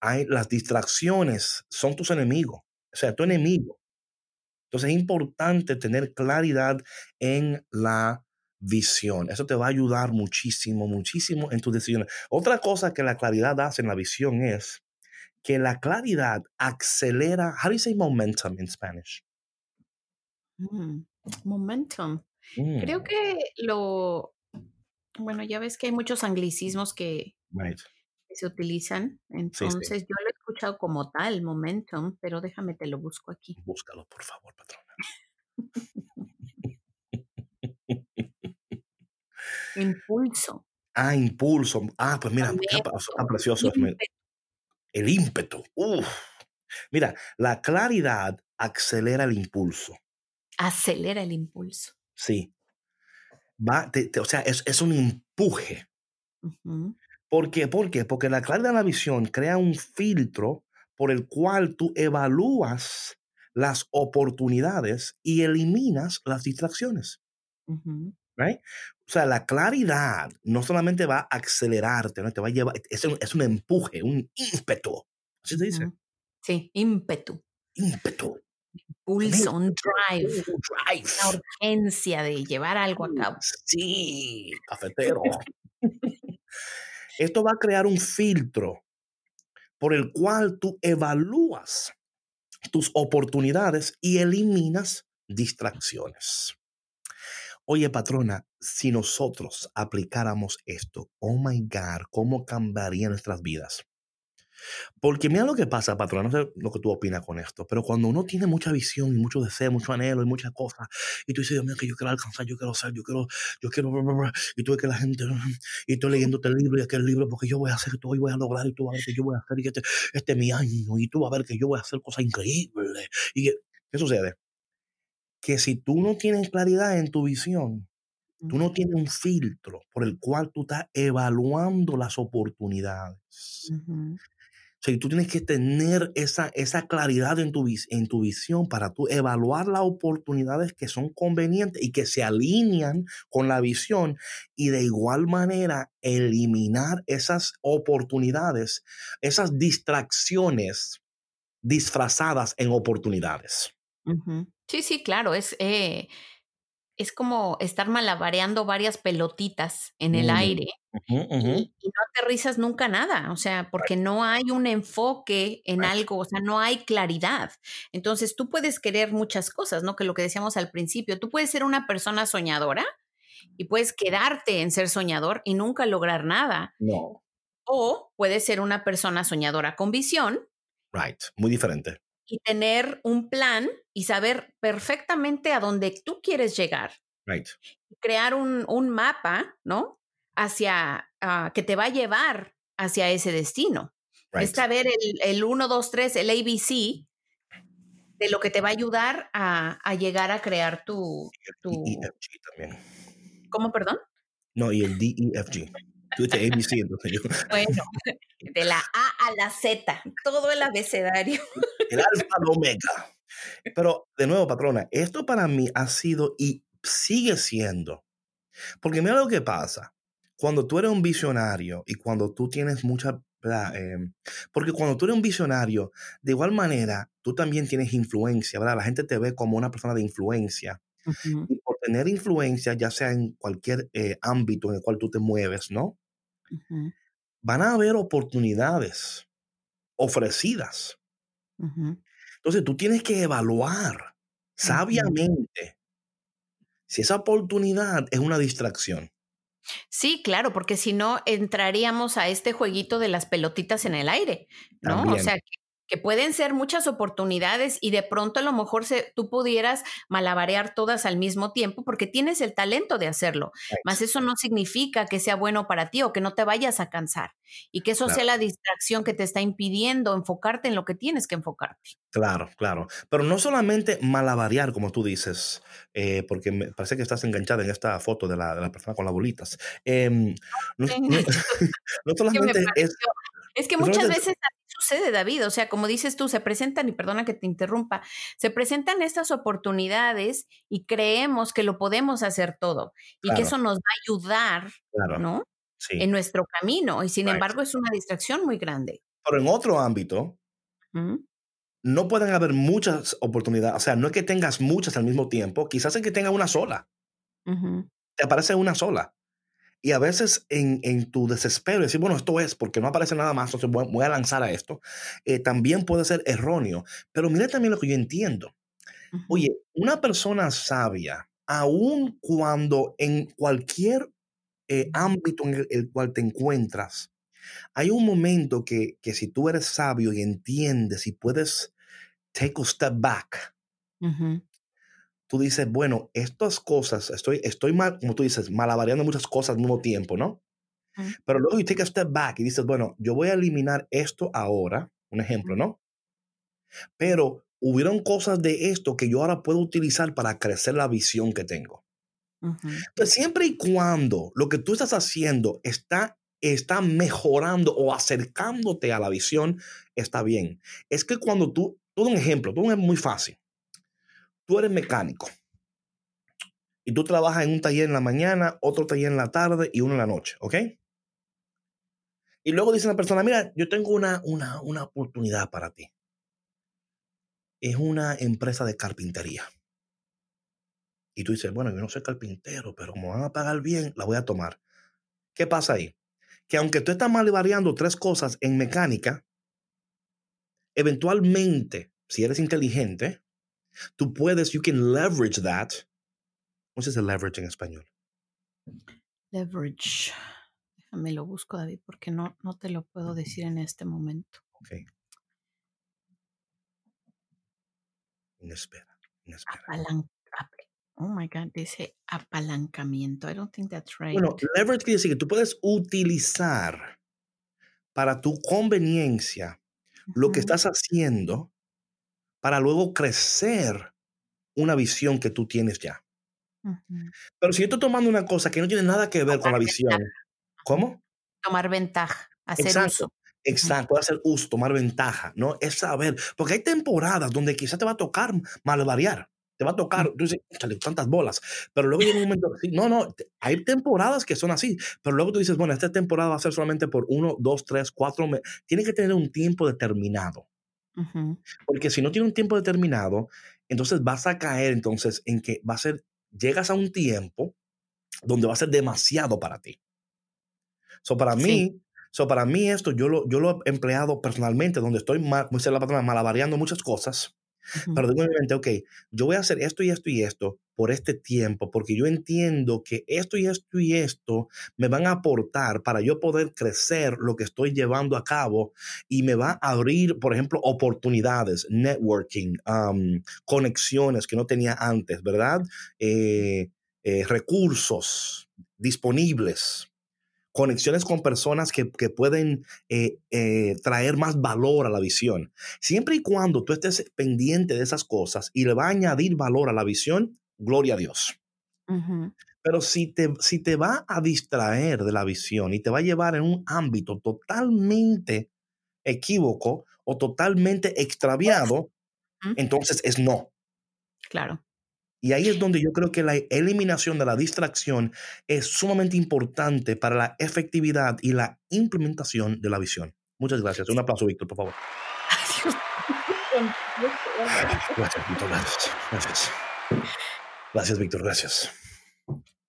hay, las distracciones son tus enemigos, o sea, tu enemigo. Entonces es importante tener claridad en la visión. Eso te va a ayudar muchísimo, muchísimo en tus decisiones. Otra cosa que la claridad hace en la visión es que la claridad acelera. How do you say momentum in Spanish? Mm, momentum. Creo mm. que lo, bueno, ya ves que hay muchos anglicismos que, se utilizan, entonces yo lo he escuchado como tal, momentum, pero déjame te lo busco aquí. Búscalo, por favor, patrona. impulso. Ah, impulso. Ah, pues mira, qué precioso. El ímpetu. Mira, la claridad acelera el impulso. Acelera el impulso. Sí. Va, o sea, es, un empuje. ¿Por qué? ¿Por qué? Porque la claridad de la visión crea un filtro por el cual tú evalúas las oportunidades y eliminas las distracciones. right? O sea, la claridad no solamente va a acelerarte, ¿no? te va a llevar, es un, es un empuje, un ímpetu. ¿Así se dice? Sí, ímpetu. Ímpetu impulso, un drive, una urgencia de llevar algo a cabo. Sí, cafetero. Esto va a crear un filtro por el cual tú evalúas tus oportunidades y eliminas distracciones. Oye, patrona, si nosotros aplicáramos esto, oh my God, ¿cómo cambiaría nuestras vidas? Porque mira lo que pasa, patrón, no sé lo que tú opinas con esto, pero cuando uno tiene mucha visión y mucho deseo, mucho anhelo y muchas cosas, y tú dices, Dios mío, que yo quiero alcanzar, yo quiero ser, yo quiero, yo quiero, y tú ves que la gente, y estoy leyéndote el libro y aquel libro porque yo voy a hacer esto, y voy a lograr, y tú vas a ver que yo voy a hacer, y este, este es mi año, y tú vas a ver que yo voy a hacer cosas increíbles. ¿Y qué, qué sucede? que si tú no tienes claridad en tu visión, tú no tienes un filtro por el cual tú estás evaluando las oportunidades. O sea, tú tienes que tener esa, esa claridad en tu, visión para tú evaluar las oportunidades que son convenientes y que se alinean con la visión y de igual manera eliminar esas oportunidades, esas distracciones disfrazadas en oportunidades. Sí, sí, claro, es, eh, es como estar malabareando varias pelotitas en el aire Y, no aterrizas nunca nada, o sea, porque no hay un enfoque en algo, o sea, no hay claridad. Entonces tú puedes querer muchas cosas, ¿no? Que lo que decíamos al principio, tú puedes ser una persona soñadora y puedes quedarte en ser soñador y nunca lograr nada. No. O puedes ser una persona soñadora con visión. Right, muy diferente y tener un plan y saber perfectamente a dónde tú quieres llegar. Right. Crear un, un mapa, ¿no? Hacia, uh, que te va a llevar hacia ese destino. Right. Es saber el, el 1, 2, 3, el ABC de lo que te va a ayudar a, a llegar a crear tu... tu... DEFG también. ¿Cómo, perdón? No, y el DEFG. Tú dices ABC, entonces yo. Bueno, de la A a la Z, todo el abecedario. El alfa, el omega. Pero, de nuevo, patrona, esto para mí ha sido y sigue siendo. Porque mira lo que pasa. Cuando tú eres un visionario y cuando tú tienes mucha... Eh, porque cuando tú eres un visionario, de igual manera, tú también tienes influencia, ¿verdad? La gente te ve como una persona de influencia. Uh -huh. Y por tener influencia, ya sea en cualquier eh, ámbito en el cual tú te mueves, ¿no? Uh -huh. Van a haber oportunidades ofrecidas. Uh -huh. Entonces tú tienes que evaluar sabiamente si esa oportunidad es una distracción. Sí, claro, porque si no entraríamos a este jueguito de las pelotitas en el aire, ¿no? También. O sea, que, pueden ser muchas oportunidades y de pronto a lo mejor se, tú pudieras malabarear todas al mismo tiempo porque tienes el talento de hacerlo. Right. Más eso no significa que sea bueno para ti o que no te vayas a cansar y que eso claro. sea la distracción que te está impidiendo enfocarte en lo que tienes que enfocarte. Claro, claro. Pero no solamente malabarear, como tú dices, eh, porque me parece que estás enganchada en esta foto de la, de la persona con las bolitas. Eh, no, no, no, solamente es... Es que muchas veces sucede, David. O sea, como dices tú, se presentan, y perdona que te interrumpa, se presentan estas oportunidades y creemos que lo podemos hacer todo y claro. que eso nos va a ayudar, claro. ¿no? Sí. En nuestro camino. Y sin right. embargo, es una distracción muy grande. Pero en otro ámbito, ¿Mm? no pueden haber muchas oportunidades. O sea, no es que tengas muchas al mismo tiempo, quizás es que tengas una sola. Uh -huh. Te aparece una sola. Y a veces en, en, tu desespero, decir, bueno, esto es porque no aparece nada más, entonces voy, voy a lanzar a esto, eh, también puede ser erróneo. Pero mira también lo que yo entiendo. Oye, una persona sabia, aun cuando en cualquier eh, ámbito en el, el, cual te encuentras, hay un momento que, que si tú eres sabio y entiendes y puedes take a step back, uh -huh tú dices, bueno, estas cosas, estoy, estoy mal, como tú dices, malabareando muchas cosas al mismo tiempo, ¿no? Uh -huh. Pero luego you take a step back y dices, bueno, yo voy a eliminar esto ahora, un ejemplo, ¿no? Pero hubieron cosas de esto que yo ahora puedo utilizar para crecer la visión que tengo. Uh -huh. Entonces, siempre y cuando lo que tú estás haciendo está, está mejorando o acercándote a la visión, está bien. Es que cuando tú, todo un ejemplo, todo un ejemplo muy fácil tú eres mecánico y tú trabajas en un taller en la mañana, otro taller en la tarde y uno en la noche, ¿ok? Y luego dice la persona, mira, yo tengo una, una, una oportunidad para ti. Es una empresa de carpintería. Y tú dices, bueno, yo no soy carpintero, pero como van a pagar bien, la voy a tomar. ¿Qué pasa ahí? Que aunque tú estás mal variando tres cosas en mecánica, eventualmente, si eres inteligente, Tú puedes, you can leverage that. ¿Cómo se dice leverage en español? Leverage. Déjame lo busco, David, porque no, no te lo puedo decir en este momento. Ok. Inespera, inespera. Apalan oh my God, dice apalancamiento. I don't think that's right. Bueno, leverage quiere decir que tú puedes utilizar para tu conveniencia uh -huh. lo que estás haciendo para luego crecer una visión que tú tienes ya. Pero si yo estoy tomando una cosa que no tiene nada que ver con la visión, ¿cómo? Tomar ventaja, hacer Exacto. uso. Exacto, hacer uso, tomar ventaja, ¿no? Es saber, porque hay temporadas donde quizás te va a tocar mal variar, te va a tocar, tú dices, "Chale, tantas bolas, pero luego llega un momento, no, no, hay temporadas que son así, pero luego tú dices, bueno, esta temporada va a ser solamente por uno, dos, tres, cuatro meses, tiene que tener un tiempo determinado, Porque si no tiene un tiempo determinado, entonces vas a caer entonces en que va a ser, llegas a un tiempo donde va a ser demasiado para ti. So, para Sí. mí, so, para mí esto yo lo, yo lo he empleado personalmente, donde estoy, mal, como dice la patrona, malabareando muchas cosas, Ujú. pero digo en mente, ok, yo voy a hacer esto y esto y esto por este tiempo, porque yo entiendo que esto y esto y esto me van a aportar para yo poder crecer lo que estoy llevando a cabo y me va a abrir, por ejemplo, oportunidades, networking, um, conexiones que no tenía antes, ¿verdad? Eh, eh, recursos disponibles conexiones con personas que, que pueden eh, eh, traer más valor a la visión. Siempre y cuando tú estés pendiente de esas cosas y le va a añadir valor a la visión, gloria a Dios. Pero si te, si te va a distraer de la visión y te va a llevar en un ámbito totalmente equívoco o totalmente extraviado, entonces es no. Claro. Y ahí es donde yo creo que la eliminación de la distracción es sumamente importante para la efectividad y la implementación de la visión. Muchas gracias. Un aplauso, Víctor, por favor. Gracias. Gracias. Gracias. Gracias, Víctor. Gracias.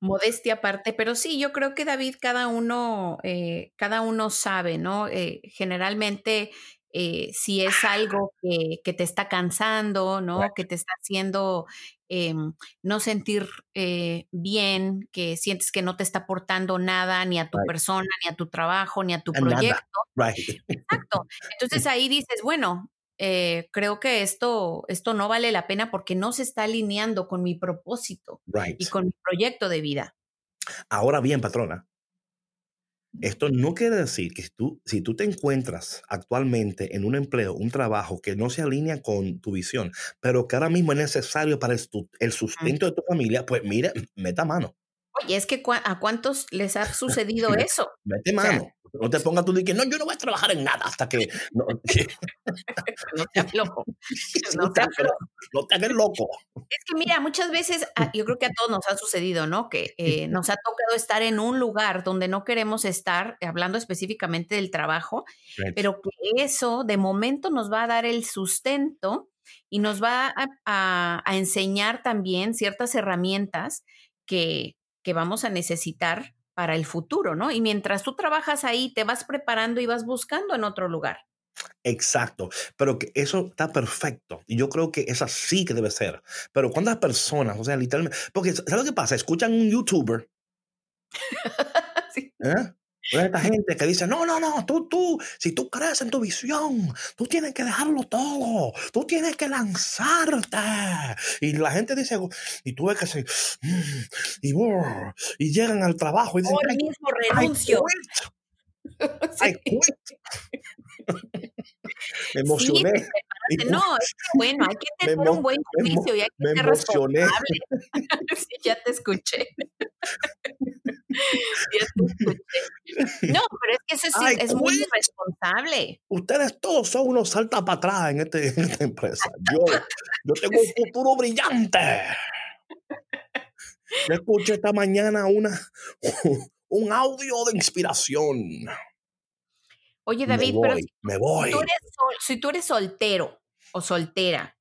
Modestia aparte, pero sí, yo creo que David, cada uno, eh, cada uno sabe, ¿no? Eh, generalmente, eh, si es algo que, que te está cansando, ¿no? Que te está haciendo em, no sentir eh, bien, que sientes que no te está aportando nada ni a tu Right. persona, ni a tu trabajo, ni a tu proyecto. Right. Exacto. Entonces ahí dices, bueno, eh, creo que esto, esto no vale la pena porque no se está alineando con mi propósito Right. y con mi proyecto de vida. Ahora bien, patrona, esto no quiere decir que si tú, si tú te encuentras actualmente en un empleo, un trabajo que no se alinea con tu visión, pero que ahora mismo es necesario para el, el sustento de tu familia, pues mire, meta mano. Oye, es que cua- a cuántos les ha sucedido eso. Mete O sea, mano. No te pongas tú de que no, yo no voy a trabajar en nada hasta que. No, que- No seas loco. no No te hagas loco. no te hagas loco. Es que mira, muchas veces, ah, yo creo que a todos nos ha sucedido, ¿no? Que eh, nos ha tocado estar en un lugar donde no queremos estar, hablando específicamente del trabajo, Right. pero que eso de momento nos va a dar el sustento y nos va a, a- a enseñar también ciertas herramientas que, que vamos a necesitar para el futuro, ¿no? Y mientras tú trabajas ahí, te vas preparando y vas buscando en otro lugar. Exacto, pero que eso está perfecto y yo creo que es así que debe ser. Pero cuántas personas, o sea, literalmente, porque ¿sabes lo que pasa? Escuchan un youtuber, Sí. ¿eh? Toda esta gente que dice, no, no, no, tú, tú, si tú crees en tu visión, tú tienes que dejarlo todo, tú tienes que lanzarte. Y la gente dice, y tú ves que se, y, y llegan al trabajo y dicen, Hoy "I- mismo I renuncio. quit. I quit". Me emocioné. No, es que bueno, hay que tener un buen juicio y hay que me ser emocioné. responsable. Sí, ya te escuché. Ya te escuché. No, pero es que eso sí Ay, es muy irresponsable. Ustedes todos son unos salta para atrás en, este, en esta empresa. Yo, yo tengo un futuro brillante. Yo escuché esta mañana una, un audio de inspiración. Oye, David, me pero si me voy. tú, eres sol- si tú eres soltero o soltera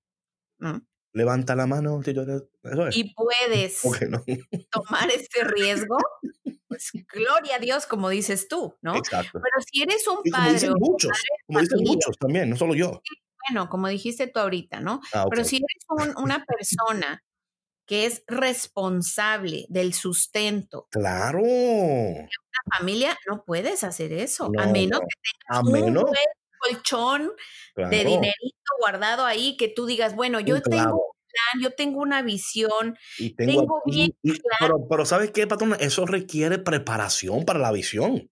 ¿no? Levanta la mano. si yo eres- Eso es. y puedes no. tomar este riesgo, pues gloria a Dios, como dices tú, ¿no? Exacto. Pero si eres un Y como padre dicen muchos, como dicen familia. muchos también, no solo yo. bueno, como dijiste tú ahorita, ¿no? Ah. Pero si eres un- una persona que es responsable del sustento Claro. de familia, no puedes hacer eso, a No, menos no. que tengas un menos. colchón Claro. de dinerito guardado ahí que tú digas, bueno, yo tengo clavo. un plan, yo tengo una visión, Y tengo, tengo y- bien pero, pero ¿sabes qué, patrona? Eso requiere preparación para la visión.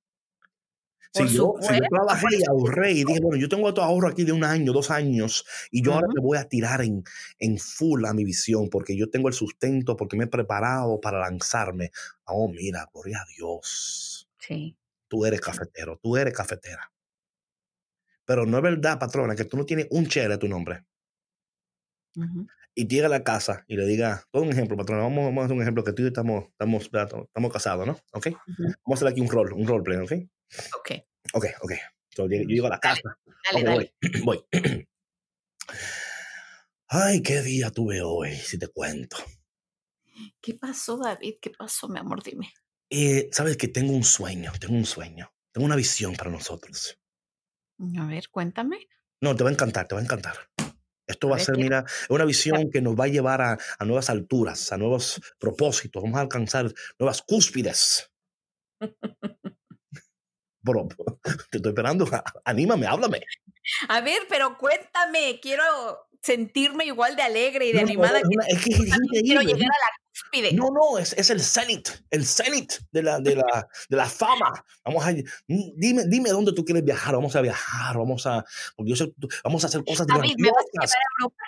Si yo, trabajé y ahorré y dije, bueno, yo tengo otro ahorro aquí de un año, dos años, y yo ahora me voy a tirar en, en full a mi visión porque yo tengo el sustento, porque me he preparado para lanzarme. Oh, mira, gloria a Dios. Sí. Tú eres cafetero, tú eres cafetera. Pero no es verdad, patrona, que tú no tienes un chere a tu nombre. Y llega a la casa y le diga, todo un ejemplo, patrona, vamos, vamos, a hacer un ejemplo que tú y yo estamos, estamos, estamos casados, ¿no? ¿Ok? Vamos a hacer aquí un rol, un roleplay, ¿ok? Ok. Ok, ok. yo, llego a la casa. Dale, dale. Voy. voy. Ay, qué día tuve hoy, si te cuento. ¿Qué pasó, David? ¿Qué pasó, mi amor? Dime. Eh, Sabes que tengo un sueño, tengo un sueño, tengo una visión para nosotros. A ver, cuéntame. No, te va a encantar, te va a encantar. Esto va a, ser, mira, una visión que nos va a llevar a, a, nuevas alturas, a nuevos propósitos. Vamos a alcanzar nuevas cúspides. Te estoy esperando. Anímame, háblame. A ver, pero cuéntame. Quiero sentirme igual de alegre y de animada. No, es que, quiero llegar a la cúspide. No, no, es, es el cenit, el cenit de la, de, la, de la fama. Vamos a, dime, dime dónde tú quieres viajar. Vamos a viajar, vamos a, vamos a hacer cosas David, ¿me vas a llevar a Europa?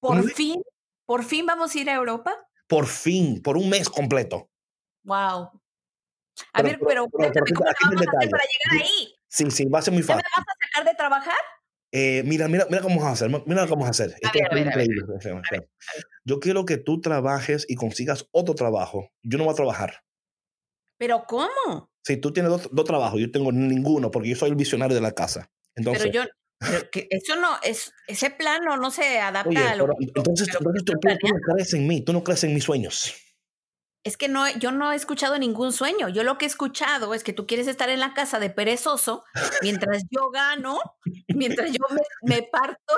Por fin, por fin vamos a ir a Europa. Por fin, por un mes completo. Wow. A ver, pero, cuéntame, ¿cómo vamos a hacer para llegar ahí? Sí, sí, va a ser muy fácil. ¿Me vas a sacar de trabajar? Eh, mira, mira, mira cómo vamos a hacer. Mira cómo vamos a hacer. Yo quiero que tú trabajes y consigas otro trabajo. Yo no voy a trabajar. ¿Pero cómo? Si tú tienes dos, trabajos, yo tengo ninguno porque yo soy el visionario de la casa. Entonces, pero yo, que eso no, es, ese plano no se adapta a lo que Entonces, tú, tú, no crees en mí, tú no crees en mis sueños es que no, yo no he escuchado ningún sueño. Yo lo que he escuchado es que tú quieres estar en la casa de perezoso mientras yo gano, mientras yo me, parto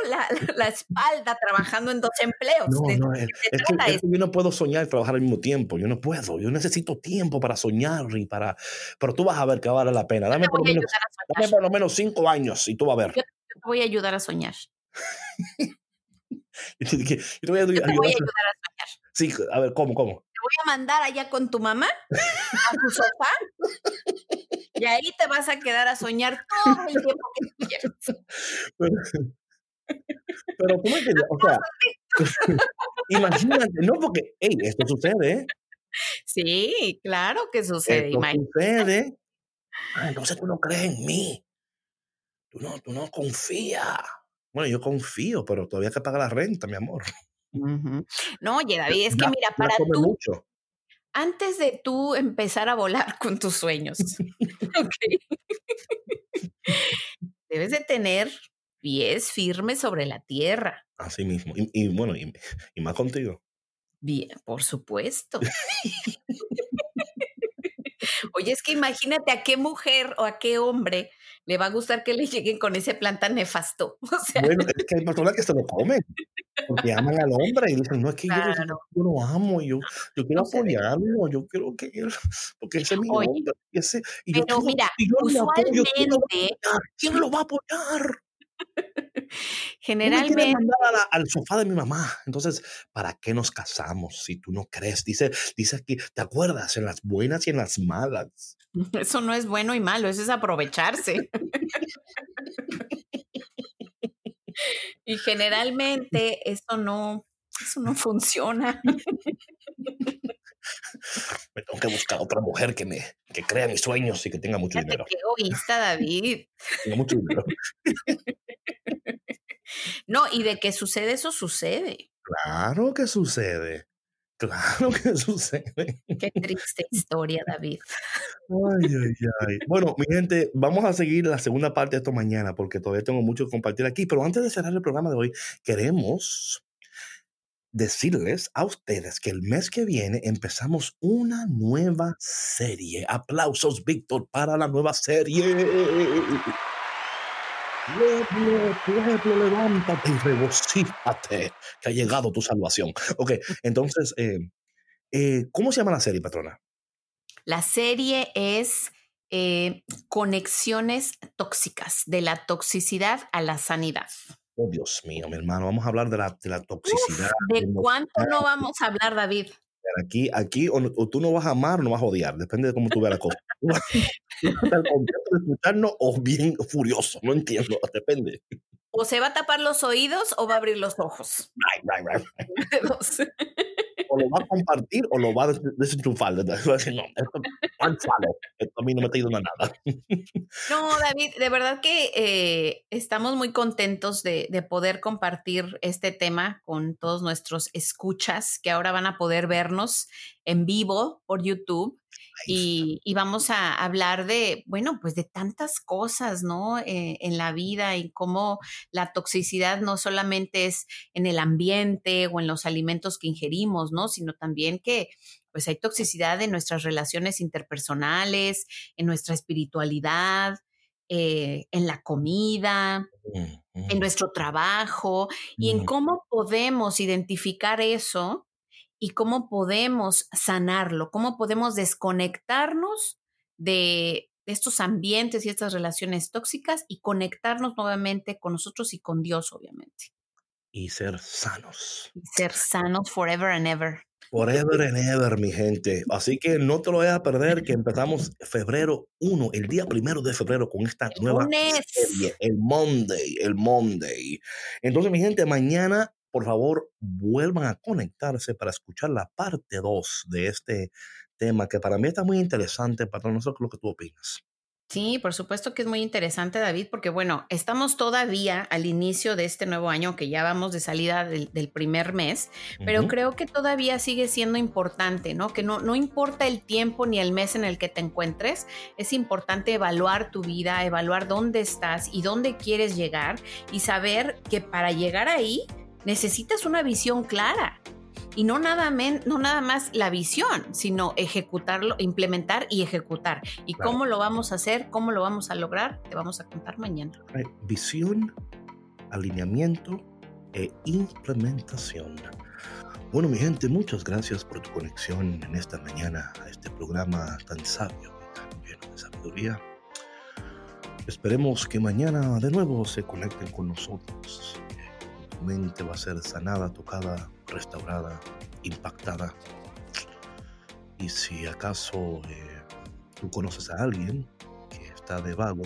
la, espalda trabajando en dos empleos. No, no, es, que, yo no puedo soñar y trabajar al mismo tiempo. Yo no puedo. Yo necesito tiempo para soñar y para. Pero tú vas a ver que vale la pena. Dame, por lo, menos, dame por lo menos cinco años y tú vas a ver. Yo, te voy a ayudar a soñar. yo te, voy a, ayudar, a soñar. Sí, a ver, ¿cómo, cómo? Voy a mandar allá con tu mamá a tu sofá y ahí te vas a quedar a soñar todo el tiempo que tú quieras. Pero, ¿cómo es que, o sea, imagínate, no, porque, hey, esto sucede, ¿eh? Sí, claro que sucede. Esto sucede. Ah, entonces tú no crees en mí. Tú no, tú no confías. Bueno, yo confío, pero todavía hay que pagar la renta, mi amor. No, oye, David, es que mira, para tú, antes de tú empezar a volar con tus sueños, debes de tener pies firmes sobre la tierra. Así mismo. Y, bueno, y, más contigo. Bien, por supuesto. Oye, es que imagínate a qué mujer o a qué hombre le va a gustar que le lleguen con ese plan tan nefasto. bueno, es que hay personas que se lo comen, porque aman al hombre y dicen, no, es que yo, lo amo, yo, yo quiero apoyarlo, yo quiero que él, porque ese es mi hombre. Ese, y pero mira, usualmente... ¿Quién lo va a apoyar? Generalmente. mandar al sofá de mi mamá. Entonces, ¿para qué nos casamos si tú no crees? Dice, dice aquí, ¿te acuerdas? En las buenas y en las malas. Eso no es bueno y malo, eso es aprovecharse. y generalmente eso no, eso no funciona. Me tengo que buscar otra mujer que me que crea mis sueños y que tenga mucho dinero. Qué egoísta, David. Tenga mucho dinero. no, y de que sucede eso sucede. Claro que sucede. Claro que sucede. Qué triste historia, David. Ay, ay, ay. Bueno, mi gente, vamos a seguir la segunda parte de esto mañana porque todavía tengo mucho que compartir aquí. Pero antes de cerrar el programa de hoy, queremos decirles a ustedes que el mes que viene empezamos una nueva serie. Aplausos, Víctor, para la nueva serie. Pueblo, pueblo, levántate y regocíjate que ha llegado tu salvación. Ok, entonces, eh, eh, ¿cómo se llama la serie, patrona? La serie es eh, Conexiones Tóxicas, de la toxicidad a la sanidad. Oh, Dios mío, mi hermano, vamos a hablar de la, de la toxicidad. ¿De cuánto no vamos a hablar, David? Aquí, aquí o, tú no vas a amar o no vas a odiar, depende de cómo tú veas la cosa. ¿Estás contento de escucharnos o bien furioso? No entiendo, depende. O se va a tapar los oídos o va a abrir los ojos. Right, right, right. o lo va a compartir o lo va a desenchufar. No, esto, esto a mí no me está ayudando a nada. No, David, de verdad que eh, estamos muy contentos de, de, poder compartir este tema con todos nuestros escuchas que ahora van a poder vernos en vivo por YouTube. Y, vamos a hablar de, bueno, pues de tantas cosas, ¿no? Eh, en la vida y cómo la toxicidad no solamente es en el ambiente o en los alimentos que ingerimos, ¿no? Sino también que pues hay toxicidad en nuestras relaciones interpersonales, en nuestra espiritualidad, eh, en la comida, en nuestro trabajo y en cómo podemos identificar eso y cómo podemos sanarlo, cómo podemos desconectarnos de, estos ambientes y estas relaciones tóxicas y conectarnos nuevamente con nosotros y con Dios, obviamente. Y ser sanos. Y ser sanos forever and ever. Forever and ever, mi gente. Así que no te lo vayas a perder, que empezamos febrero 1, el día primero de febrero, con esta nueva serie, el Monday, el Monday. Entonces, mi gente, mañana por favor, vuelvan a conectarse para escuchar la parte 2 de este tema que para mí está muy interesante. Para nosotros, lo que tú opinas. Sí, por supuesto que es muy interesante, David, porque bueno, estamos todavía al inicio de este nuevo año, que ya vamos de salida del, primer mes, pero creo que todavía sigue siendo importante, ¿no? Que no, no importa el tiempo ni el mes en el que te encuentres, es importante evaluar tu vida, evaluar dónde estás y dónde quieres llegar y saber que para llegar ahí necesitas una visión clara. Y no nada, no nada más la visión, sino ejecutarlo, implementar y ejecutar. ¿Y cómo lo vamos a hacer? ¿Cómo lo vamos a lograr? Te vamos a contar mañana. Visión, alineamiento e implementación. Bueno, mi gente, muchas gracias por tu conexión en esta mañana a este programa tan sabio y tan lleno de sabiduría. Esperemos que mañana de nuevo se conecten con nosotros mente va a ser sanada, tocada, restaurada, impactada. Y si acaso eh, tú conoces a alguien que está de vago,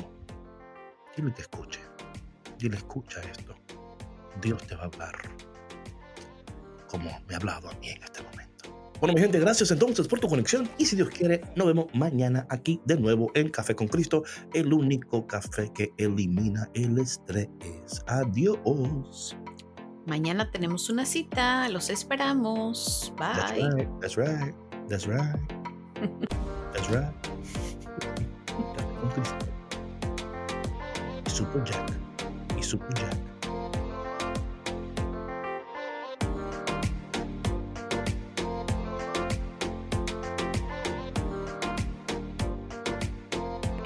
dile que escuche. Dile, escucha esto. Dios te va a hablar como me ha hablado a mí en este momento. Bueno, mi gente, gracias entonces por tu conexión y si Dios quiere, nos vemos mañana aquí de nuevo en Café con Cristo, el único café que elimina el estrés. Adiós. Mañana tenemos una cita, los esperamos. Bye. That's right. That's right. That's right. y Super Jack. Y Super Jack.